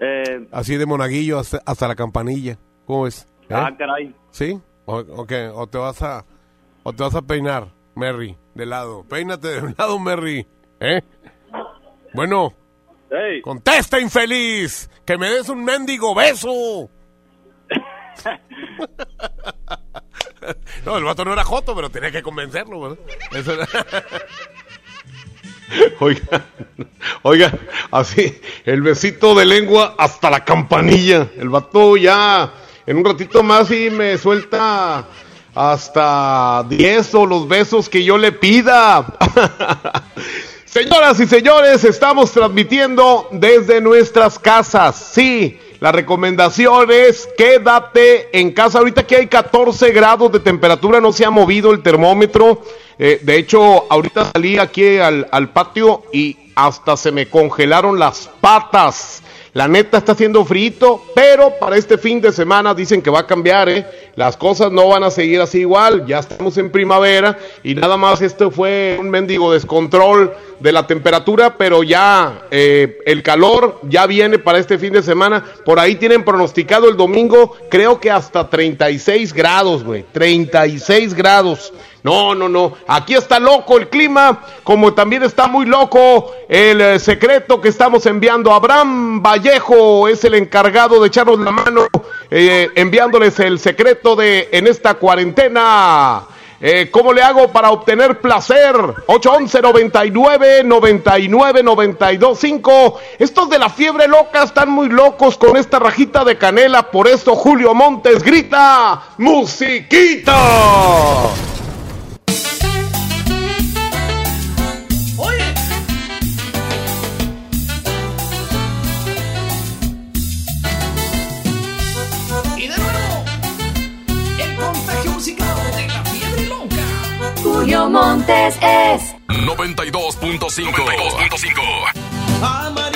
Eh, Así de monaguillo hasta, hasta la campanilla. ¿Cómo ves? ¿Eh? Ah, caray. ¿Sí? O, o te vas a o te vas a peinar, Merry, de lado? Peínate de un lado, Merry. ¿Eh? Bueno. Hey. ¡Contesta, infeliz! ¡Que me des un mendigo beso! no, el vato no era joto, pero tenía que convencerlo, ¿verdad? Eso era- Oiga, oiga, así, el besito de lengua hasta la campanilla. El vato ya, en un ratito más y me suelta hasta 10 o los besos que yo le pida. Señoras y señores, estamos transmitiendo desde nuestras casas. Sí, la recomendación es quédate en casa. Ahorita que hay 14 grados de temperatura, no se ha movido el termómetro. Eh, de hecho, ahorita salí aquí al, al patio y hasta se me congelaron las patas. La neta está haciendo frito, pero para este fin de semana dicen que va a cambiar, ¿eh? Las cosas no van a seguir así igual. Ya estamos en primavera y nada más esto fue un mendigo descontrol de la temperatura, pero ya eh, el calor ya viene para este fin de semana. Por ahí tienen pronosticado el domingo, creo que hasta 36 grados, güey. 36 grados. No, no, no. Aquí está loco el clima, como también está muy loco el eh, secreto que estamos enviando. Abraham Vallejo es el encargado de echarnos la mano, eh, enviándoles el secreto de en esta cuarentena. Eh, ¿Cómo le hago para obtener placer? 811 99 99 92 5. Estos de la fiebre loca están muy locos con esta rajita de canela. Por eso Julio Montes grita: ¡Musiquita! 92.5. 92.5.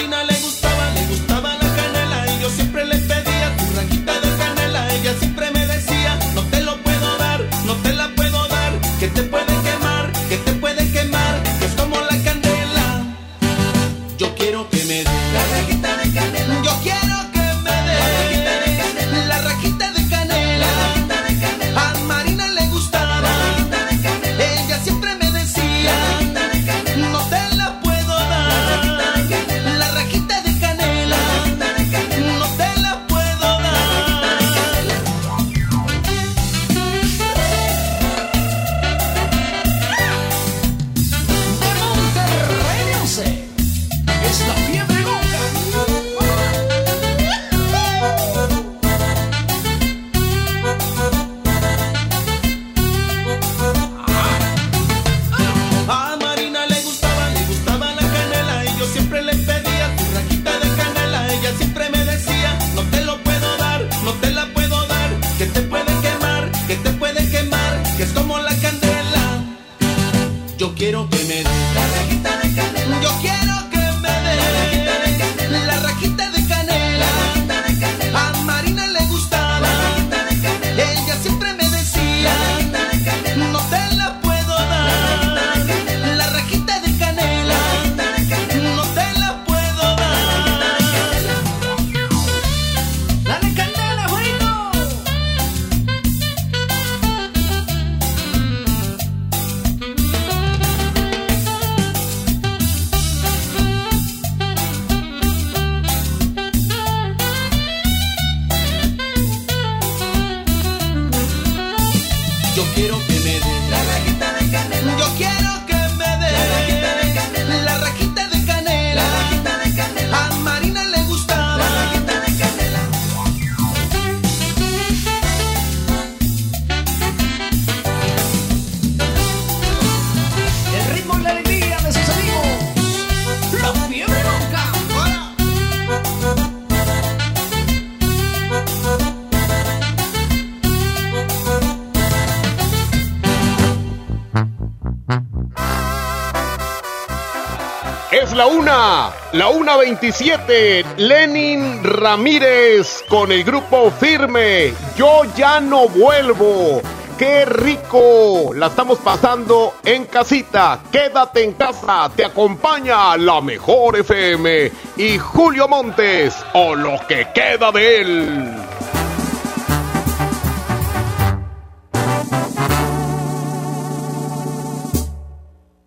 La una, la una 27. Lenin Ramírez con el grupo firme. Yo ya no vuelvo. ¡Qué rico! La estamos pasando en casita. Quédate en casa. Te acompaña la mejor FM y Julio Montes o lo que queda de él.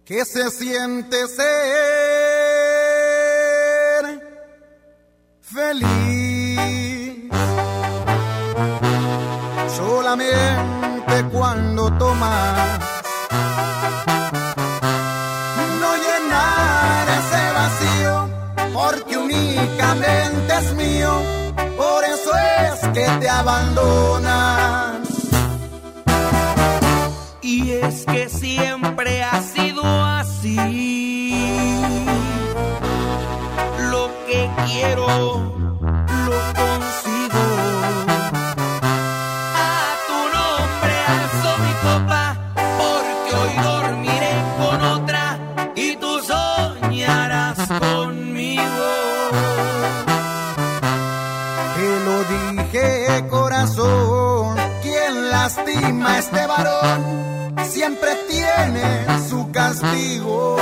¿Qué se siente ser te abandonan. Este varón, siempre tiene su castigo.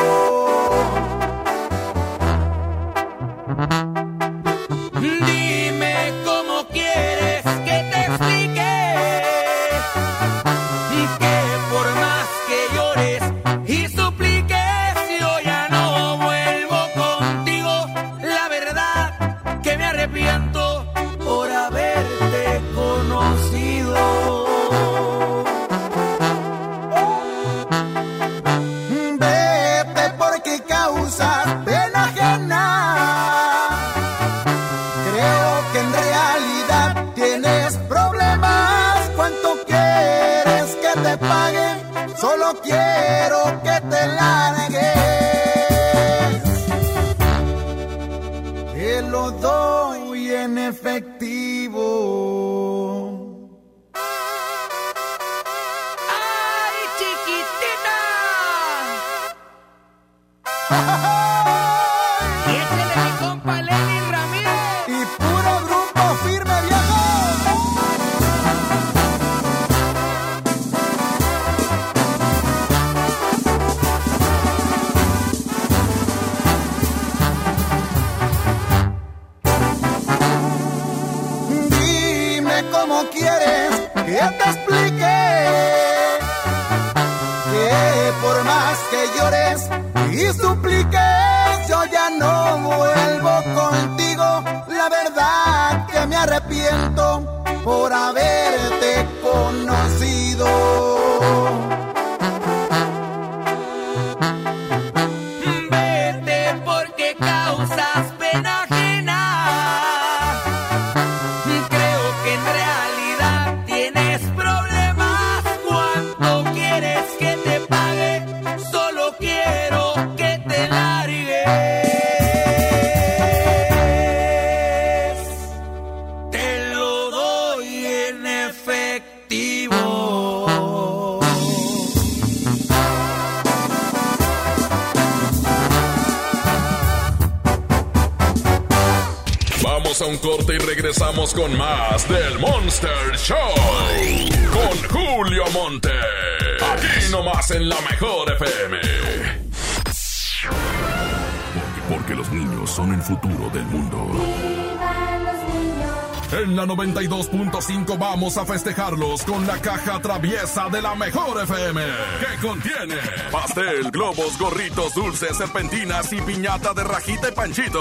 92.5 vamos a festejarlos con la caja traviesa de la mejor FM. Que contiene pastel, globos, gorritos, dulces, serpentinas y piñata de rajita y panchito.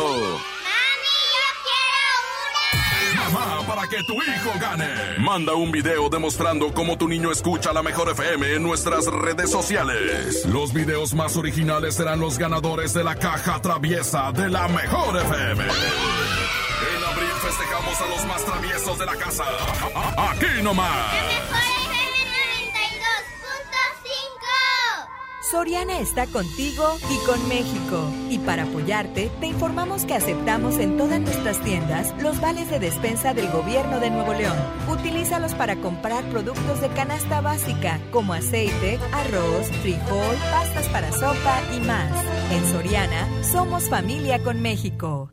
Mamá, para que tu hijo gane. Manda un video demostrando cómo tu niño escucha la mejor FM en nuestras redes sociales. Los videos más originales serán los ganadores de la caja traviesa de la mejor FM. Festejamos a los más traviesos de la casa. Aquí nomás. Soriana está contigo y con México. Y para apoyarte, te informamos que aceptamos en todas nuestras tiendas los vales de despensa del gobierno de Nuevo León. Utilízalos para comprar productos de canasta básica, como aceite, arroz, frijol, pastas para sopa y más. En Soriana, somos familia con México.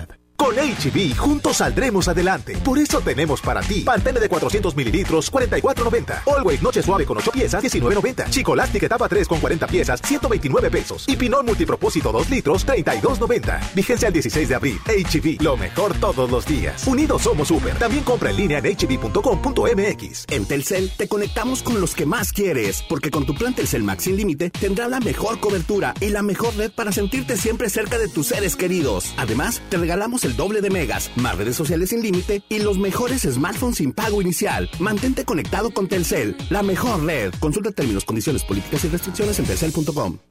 Con HB, juntos saldremos adelante. Por eso tenemos para ti Pantene de 400 mililitros, 44.90. Always Noche Suave con 8 piezas, 19.90. Chicolastic etapa 3 con 40 piezas, 129 pesos. Y Pinol Multipropósito 2 litros, 32.90. Vigencia el 16 de abril. HB, lo mejor todos los días. Unidos somos super. También compra en línea en hb.com.mx. En Telcel te conectamos con los que más quieres, porque con tu plan Telcel Max sin límite tendrás la mejor cobertura y la mejor red para sentirte siempre cerca de tus seres queridos. Además, te regalamos el doble de megas, más redes sociales sin límite y los mejores smartphones sin pago inicial. Mantente conectado con Telcel, la mejor red. Consulta términos, condiciones, políticas y restricciones en telcel.com.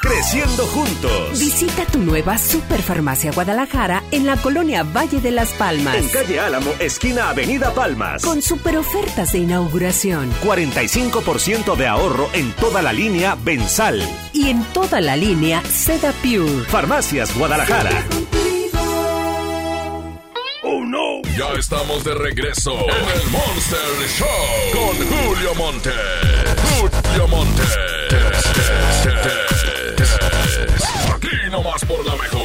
Creciendo juntos. Visita tu nueva Superfarmacia Guadalajara en la colonia Valle de las Palmas. En calle Álamo, esquina Avenida Palmas. Con super ofertas de inauguración. 45% de ahorro en toda la línea Bensal. Y en toda la línea Seda Pure. Farmacias Guadalajara. ¡Oh no! Ya estamos de regreso en el Monster Show con Julio Monte. Julio Monte. Aquí nomás por la mejor.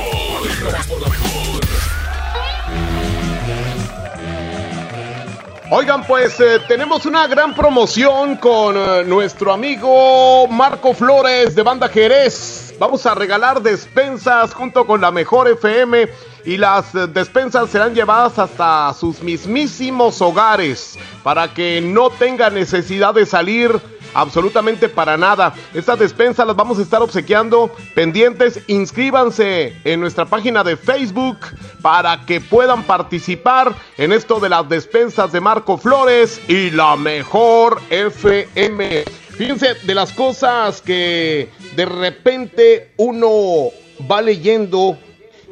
Oigan, pues eh, tenemos una gran promoción con eh, nuestro amigo Marco Flores de Banda Jerez. Vamos a regalar despensas junto con la mejor FM y las eh, despensas serán llevadas hasta sus mismísimos hogares para que no tenga necesidad de salir absolutamente para nada. Estas despensas las vamos a estar obsequiando pendientes. Inscríbanse en nuestra página de Facebook para que puedan participar en esto de las despensas de Marco Flores y la mejor FM. Fíjense de las cosas que de repente uno va leyendo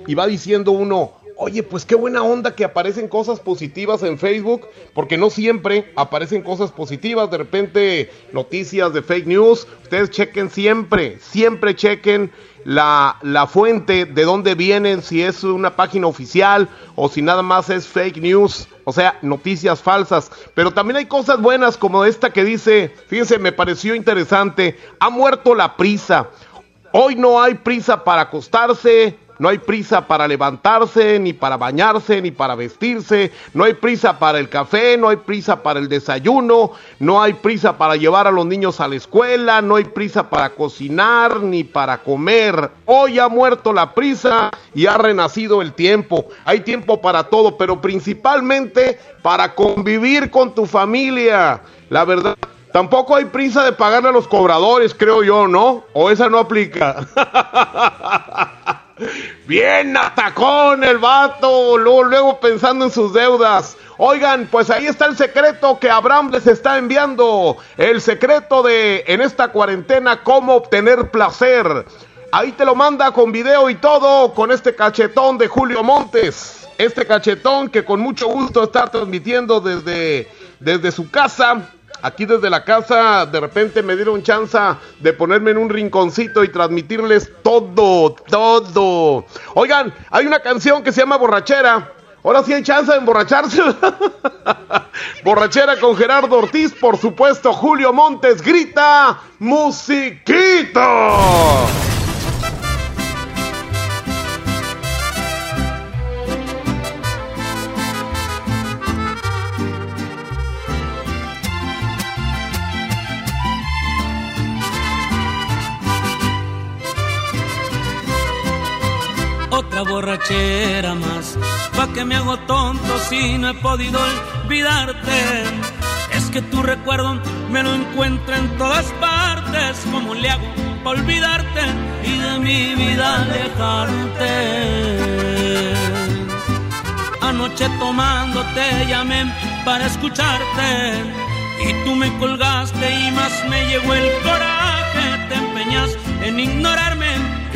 y va diciendo uno, Oye, pues qué buena onda que aparecen cosas positivas en Facebook, porque no siempre aparecen cosas positivas, de repente noticias de fake news. Ustedes chequen siempre, siempre chequen la, fuente de dónde vienen, si es una página oficial o si nada más es fake news, o sea, noticias falsas. Pero también hay cosas buenas como esta que dice, fíjense, me pareció interesante, ha muerto la prisa. Hoy no hay prisa para acostarse, no hay prisa para levantarse, ni para bañarse, ni para vestirse. No hay prisa para el café, no hay prisa para el desayuno. No hay prisa para llevar a los niños a la escuela. No hay prisa para cocinar, ni para comer. Hoy ha muerto la prisa y ha renacido el tiempo. Hay tiempo para todo, pero principalmente para convivir con tu familia. La verdad. Tampoco hay prisa de pagarle a los cobradores, creo yo, ¿no? O esa no aplica. Bien atacón el vato, luego, luego pensando en sus deudas. Oigan, pues ahí está el secreto que Abraham les está enviando. El secreto de, en esta cuarentena, cómo obtener placer. Ahí te lo manda con video y todo, con este cachetón de Julio Montes. Este cachetón que con mucho gusto está transmitiendo desde, desde su casa. Aquí desde la casa de repente me dieron chance de ponerme en un rinconcito y transmitirles todo, todo. Oigan, hay una canción que se llama Borrachera. Ahora sí hay chance de emborracharse. Borrachera con Gerardo Ortiz, por supuesto, Julio Montes grita, musiquito. Otra borrachera más. Pa' que me hago tonto si no he podido olvidarte. Es que tu recuerdo me lo encuentro en todas partes. ¿Cómo le hago para olvidarte y de mi vida alejarte? Anoche tomando te llamé para escucharte. Y tú me colgaste y más me llegó el coraje. Te empeñas en ignorarme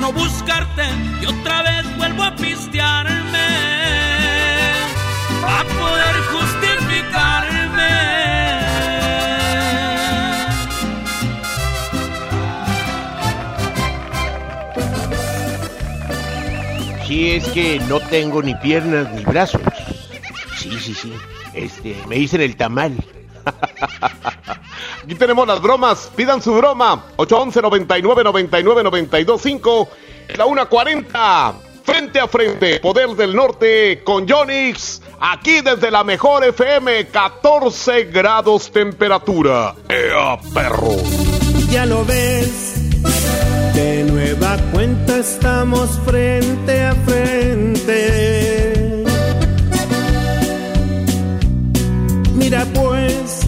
no buscarte y otra vez vuelvo a pistearme a poder justificarme. Sí, es que no tengo ni piernas ni brazos. Sí, sí, sí. Este, me dicen el tamal. Aquí tenemos las bromas. Pidan su broma. 811 99 99 92 5. La 1.40. Frente a frente. Poder del Norte con Jonix. Aquí desde la mejor FM. 14 grados temperatura. ¡Ea, perro! Ya lo ves, de nueva cuenta estamos frente a frente. Mira pues,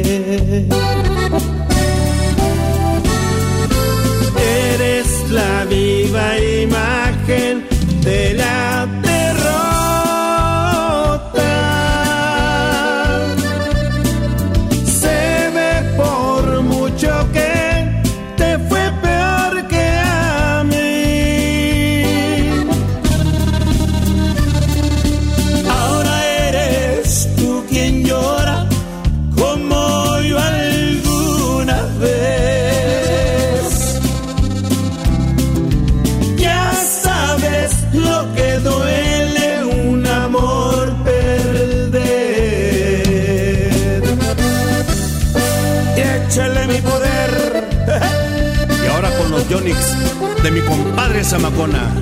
Viva imagen échale mi poder. Y ahora con los Yonix de mi compadre Zamacona.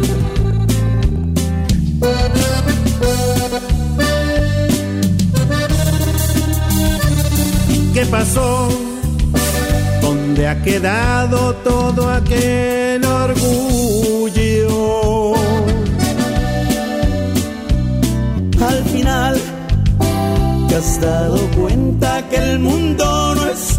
¿Qué pasó? ¿Dónde ha quedado todo aquel orgullo? Al final, te has dado cuenta que el mundo no es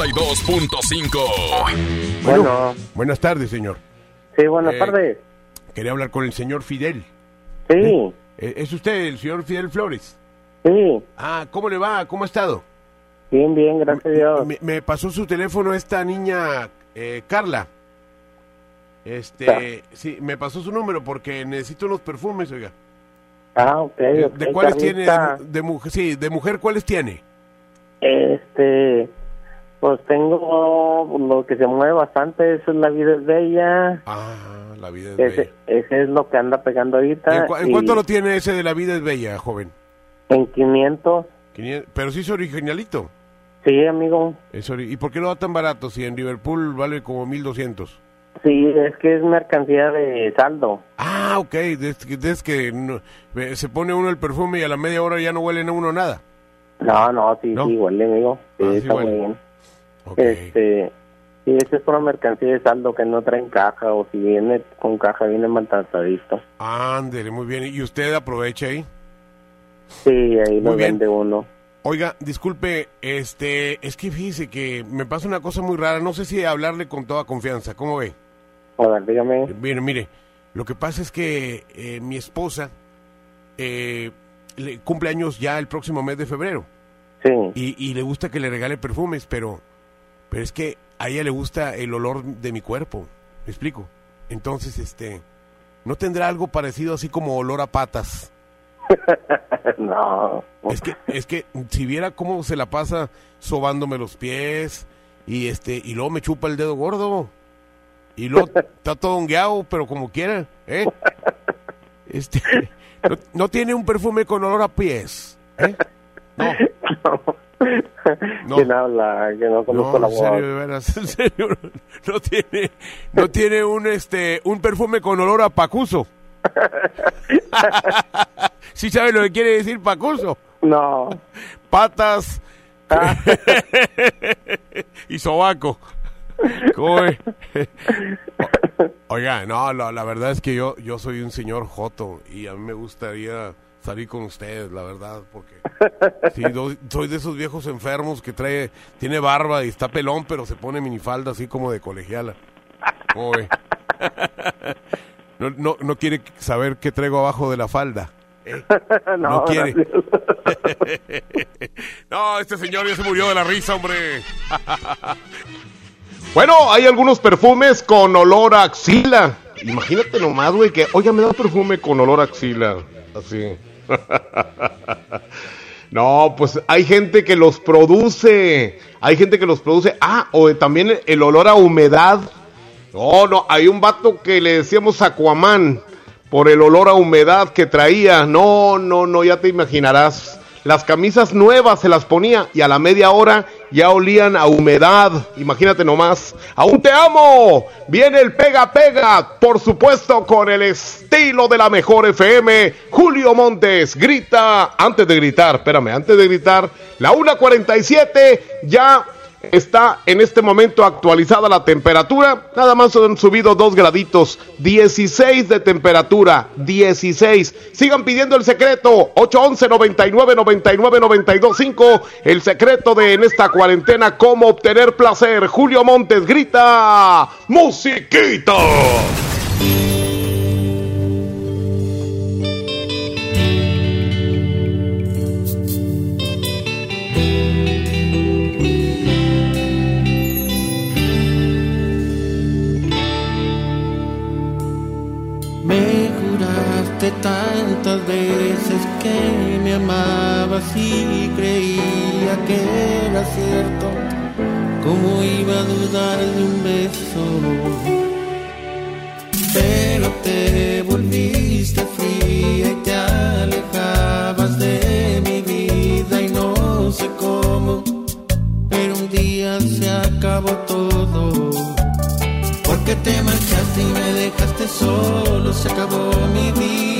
92.5. Bueno. Buenas tardes, señor. Sí, buenas Eh, tardes. Quería hablar con el señor Fidel. Sí. ¿Eh? Eh, ¿Es usted el señor Fidel Flores? Sí. Ah, ¿cómo le va? ¿Cómo ha estado? Bien, bien, gracias a Dios. Me, me pasó su teléfono esta niña eh, Carla. Este, sí, me pasó su número porque necesito unos perfumes, oiga. Ah, ok. ¿De, ok, de cuáles tiene? De, de mujer, sí, de mujer, ¿cuáles tiene? Este, pues tengo lo que se mueve bastante, eso es La Vida es Bella. Ah, la vida es Ese, bella. ese es lo que anda pegando ahorita. ¿En, en cuánto lo tiene ese de la vida es bella, joven? En 500. 500, pero sí es originalito. Sí, amigo. Es ¿Y por qué lo da tan barato si en Liverpool vale como 1200? Sí, es que es mercancía de saldo. Ah, ok, desde que, no- se pone uno el perfume y a la media hora ya no huele a uno nada. No, no, sí, ¿No? sí, huele, amigo. Sí, Ah, sí está huele. muy bien. Este, sí, esa es una mercancía de saldo que no traen caja o si viene con caja viene maltratadito. Ándele, muy bien. ¿Y usted aprovecha ahí? Sí, ahí lo vende uno. Oiga, disculpe, este, es que fíjese que me pasa una cosa muy rara, no sé si hablarle con toda confianza, ¿cómo ve? A ver, dígame. Mire, mire, lo que pasa es que eh, mi esposa eh, le cumple años ya el próximo mes de febrero. Sí. Y, y le gusta que le regale perfumes, pero, pero es que a ella le gusta el olor de mi cuerpo, ¿me explico? Entonces, este, ¿no tendrá algo parecido así como olor a patas? no. Es que, es que si viera cómo se la pasa sobándome los pies y este, y luego me chupa el dedo gordo. Y luego está todo hongueado, pero como quiera, ¿eh? Este, no, no tiene un perfume con olor a pies, ¿eh? No. No. ¿Quién habla? Que no conozco No, la en voz. serio, de veras, en serio, no, no tiene, no tiene un este, un perfume con olor a pacuso. ¿Sí sabe lo que quiere decir pacuso? No. Patas y sobaco. ¿Cómo ve? Oiga, no, la, la verdad es que yo, yo soy un señor joto y a mí me gustaría salir con ustedes, la verdad, porque sí, soy de esos viejos enfermos que trae, tiene barba y está pelón, pero se pone minifalda así como de colegiala. No, no, no quiere saber qué traigo abajo de la falda. ¿eh? no, No quiere. No, este señor ya se murió de la risa, hombre. Bueno, hay algunos perfumes con olor a axila. Imagínate nomás, güey, que, oiga, me da un perfume con olor a axila. Así. No, pues hay gente que los produce. Hay gente que los produce. Ah, o también el olor a humedad. No, no, hay un vato que le decíamos Aquaman por el olor a humedad que traía. No, no, no, ya te imaginarás. Las camisas nuevas se las ponía y a la media hora ya olían a humedad. Imagínate nomás. Aún te amo. Viene el pega pega. Por supuesto con el estilo de la mejor FM. Julio Montes grita. Antes de gritar, espérame, antes de gritar. La 1.47 ya Está en este momento actualizada la temperatura. Nada más han subido dos graditos. 16 de temperatura. 16. Sigan pidiendo el secreto. 811 99 99 92 5. El secreto de en esta cuarentena cómo obtener placer. Julio Montes grita. Musiquita. Tantas veces que me amabas y creía que era cierto. ¿Cómo iba a dudar de un beso? Pero te volviste fría y te alejabas de mi vida y no sé cómo. Pero un día se acabó todo. Porque te marchaste y me dejaste solo, se acabó mi vida,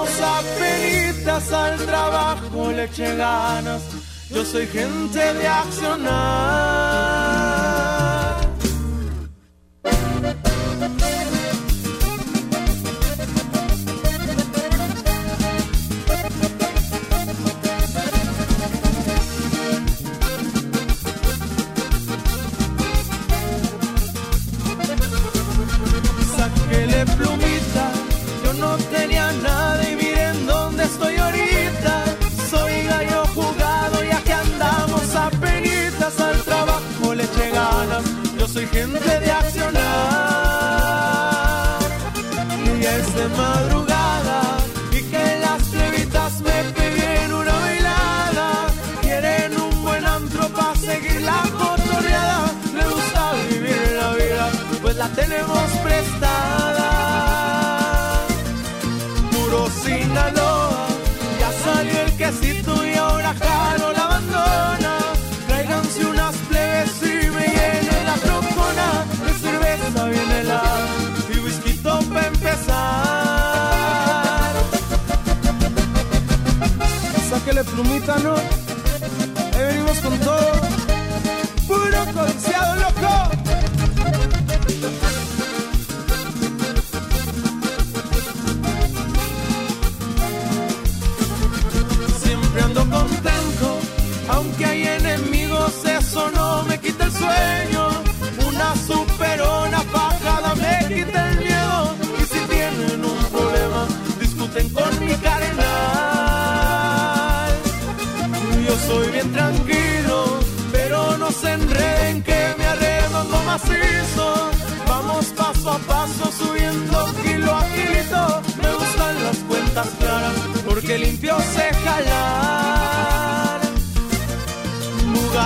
andamos a penitas al trabajo, le eché ganas. Yo soy gente de accionar.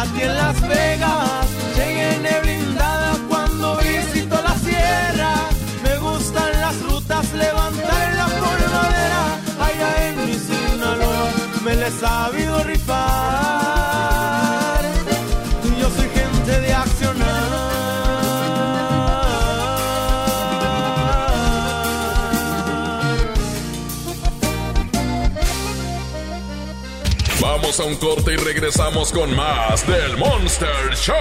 Bugatti en Las Vegas, llegué blindada cuando visito la sierra. Me gustan las rutas, levantar la polvadera. Allá en mi Sinaloa me les he sabido Vamos a un corte y regresamos con más del Monster Show.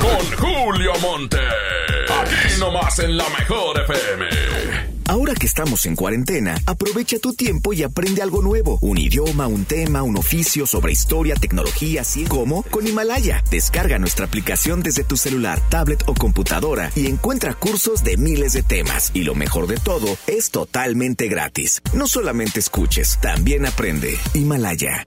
Con Julio Monte. Aquí nomás en la mejor FM. Ahora que estamos en cuarentena, aprovecha tu tiempo y aprende algo nuevo. Un idioma, un tema, un oficio sobre historia, tecnología, así como con Himalaya. Descarga nuestra aplicación desde tu celular, tablet o computadora y encuentra cursos de miles de temas. Y lo mejor de todo, es totalmente gratis. No solamente escuches, también aprende. Himalaya.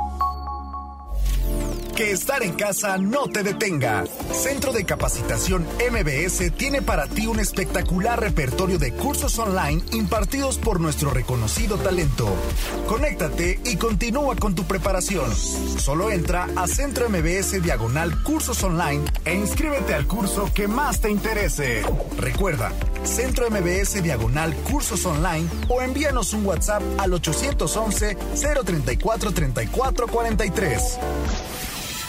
Que estar en casa no te detenga. Centro de Capacitación MBS tiene para ti un espectacular repertorio de cursos online impartidos por nuestro reconocido talento. Conéctate y continúa con tu preparación. Solo entra a Centro MBS Diagonal Cursos Online e inscríbete al curso que más te interese. Recuerda, Centro MBS Diagonal Cursos Online o envíanos un WhatsApp al 811 034 34 43.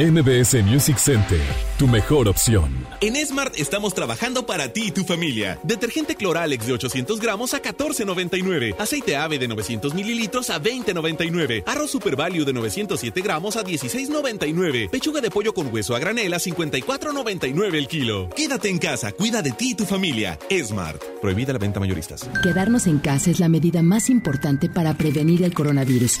MBS Music Center, tu mejor opción. En Smart estamos trabajando para ti y tu familia. Detergente Cloralex de 800 gramos a 14.99. Aceite ave de 900 mililitros a 20.99. Arroz Super Value de 907 gramos a 16.99. Pechuga de pollo con hueso a granel a 54.99 el kilo. Quédate en casa, cuida de ti y tu familia. Smart. Prohibida la venta mayoristas. Quedarnos en casa es la medida más importante para prevenir el coronavirus.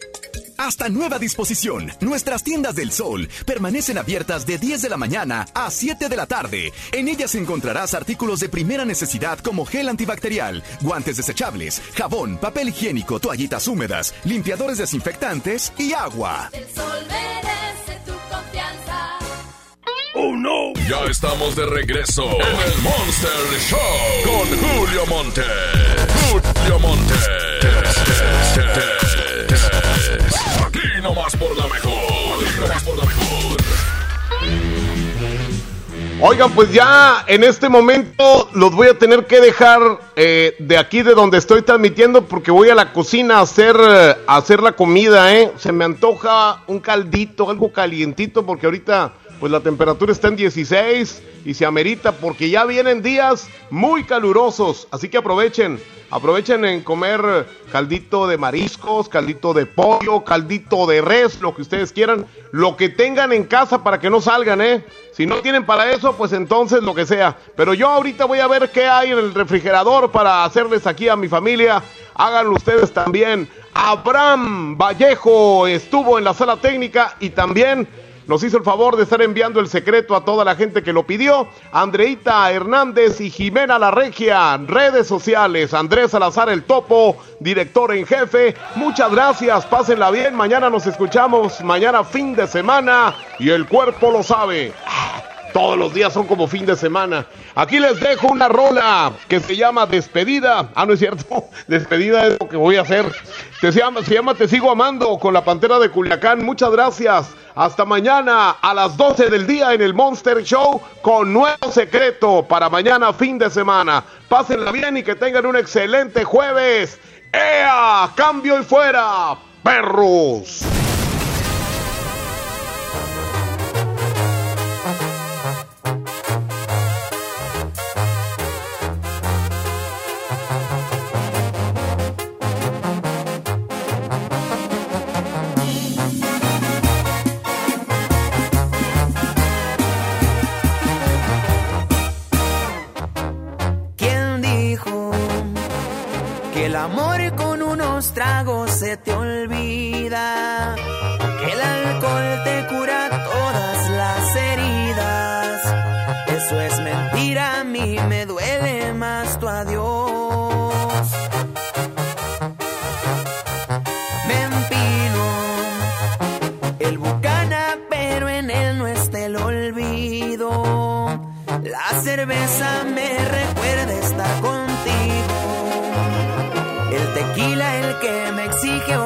Hasta nueva disposición, nuestras tiendas del sol permanecen abiertas de 10 de la mañana a 7 de la tarde. En ellas encontrarás artículos de primera necesidad como gel antibacterial, guantes desechables, jabón, papel higiénico, toallitas húmedas, limpiadores desinfectantes y agua. El sol merece tu confianza. ¡Oh no! Ya estamos de regreso en el Monster Show con Julio Monte. Julio Monte. Aquí nomás por la mejor. Por la mejor. Oigan, pues ya en este momento los voy a tener que dejar eh, de aquí de donde estoy transmitiendo porque voy a la cocina a hacer, eh, a hacer la comida, ¿eh? Se me antoja un caldito, algo calientito porque ahorita pues la temperatura está en 16 y se amerita porque ya vienen días muy calurosos, así que aprovechen, aprovechen en comer caldito de mariscos, caldito de pollo, caldito de res, lo que ustedes quieran, lo que tengan en casa para que no salgan, ¿eh? Si no tienen para eso, pues entonces lo que sea. Pero yo ahorita voy a ver qué hay en el refrigerador para hacerles aquí a mi familia. Háganlo ustedes también. Abraham Vallejo estuvo en la sala técnica y también nos hizo el favor de estar enviando el secreto a toda la gente que lo pidió. Andreita Hernández y Jimena La Regia, redes sociales. Andrés Salazar el Topo, director en jefe. Muchas gracias, pásenla bien. Mañana nos escuchamos, mañana fin de semana y el cuerpo lo sabe. Todos los días son como fin de semana. Aquí les dejo una rola que se llama Despedida. Ah, no es cierto. Despedida es lo que voy a hacer. Se llama, se llama Te sigo amando con la Pantera de Culiacán. Muchas gracias. Hasta mañana a las 12 del día en el Monster Show con nuevo secreto para mañana fin de semana. Pásenla bien y que tengan un excelente jueves. ¡Ea! ¡Cambio y fuera! ¡Perros! tragos se te olvida. que me exige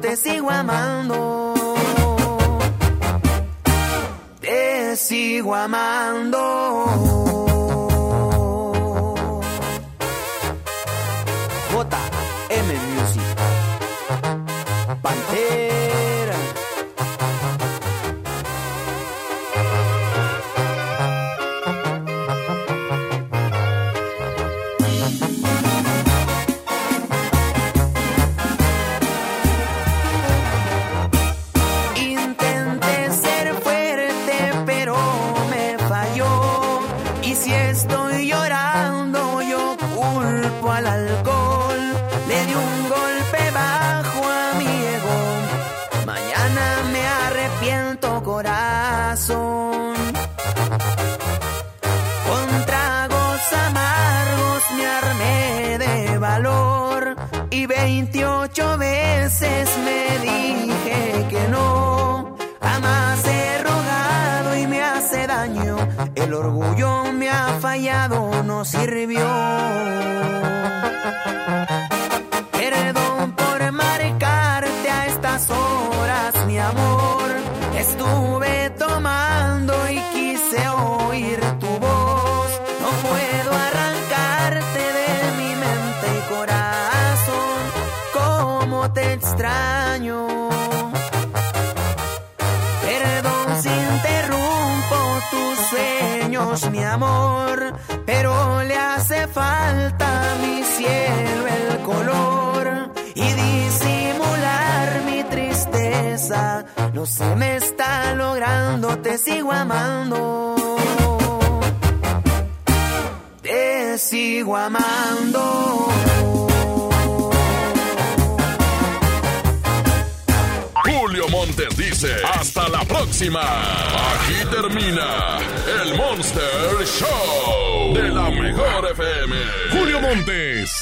te sigo amando. Te sigo amando. sigo amando. Te sigo amando. Julio Montes dice, hasta la próxima. Aquí termina el Monster Show de la mejor FM. Julio Montes.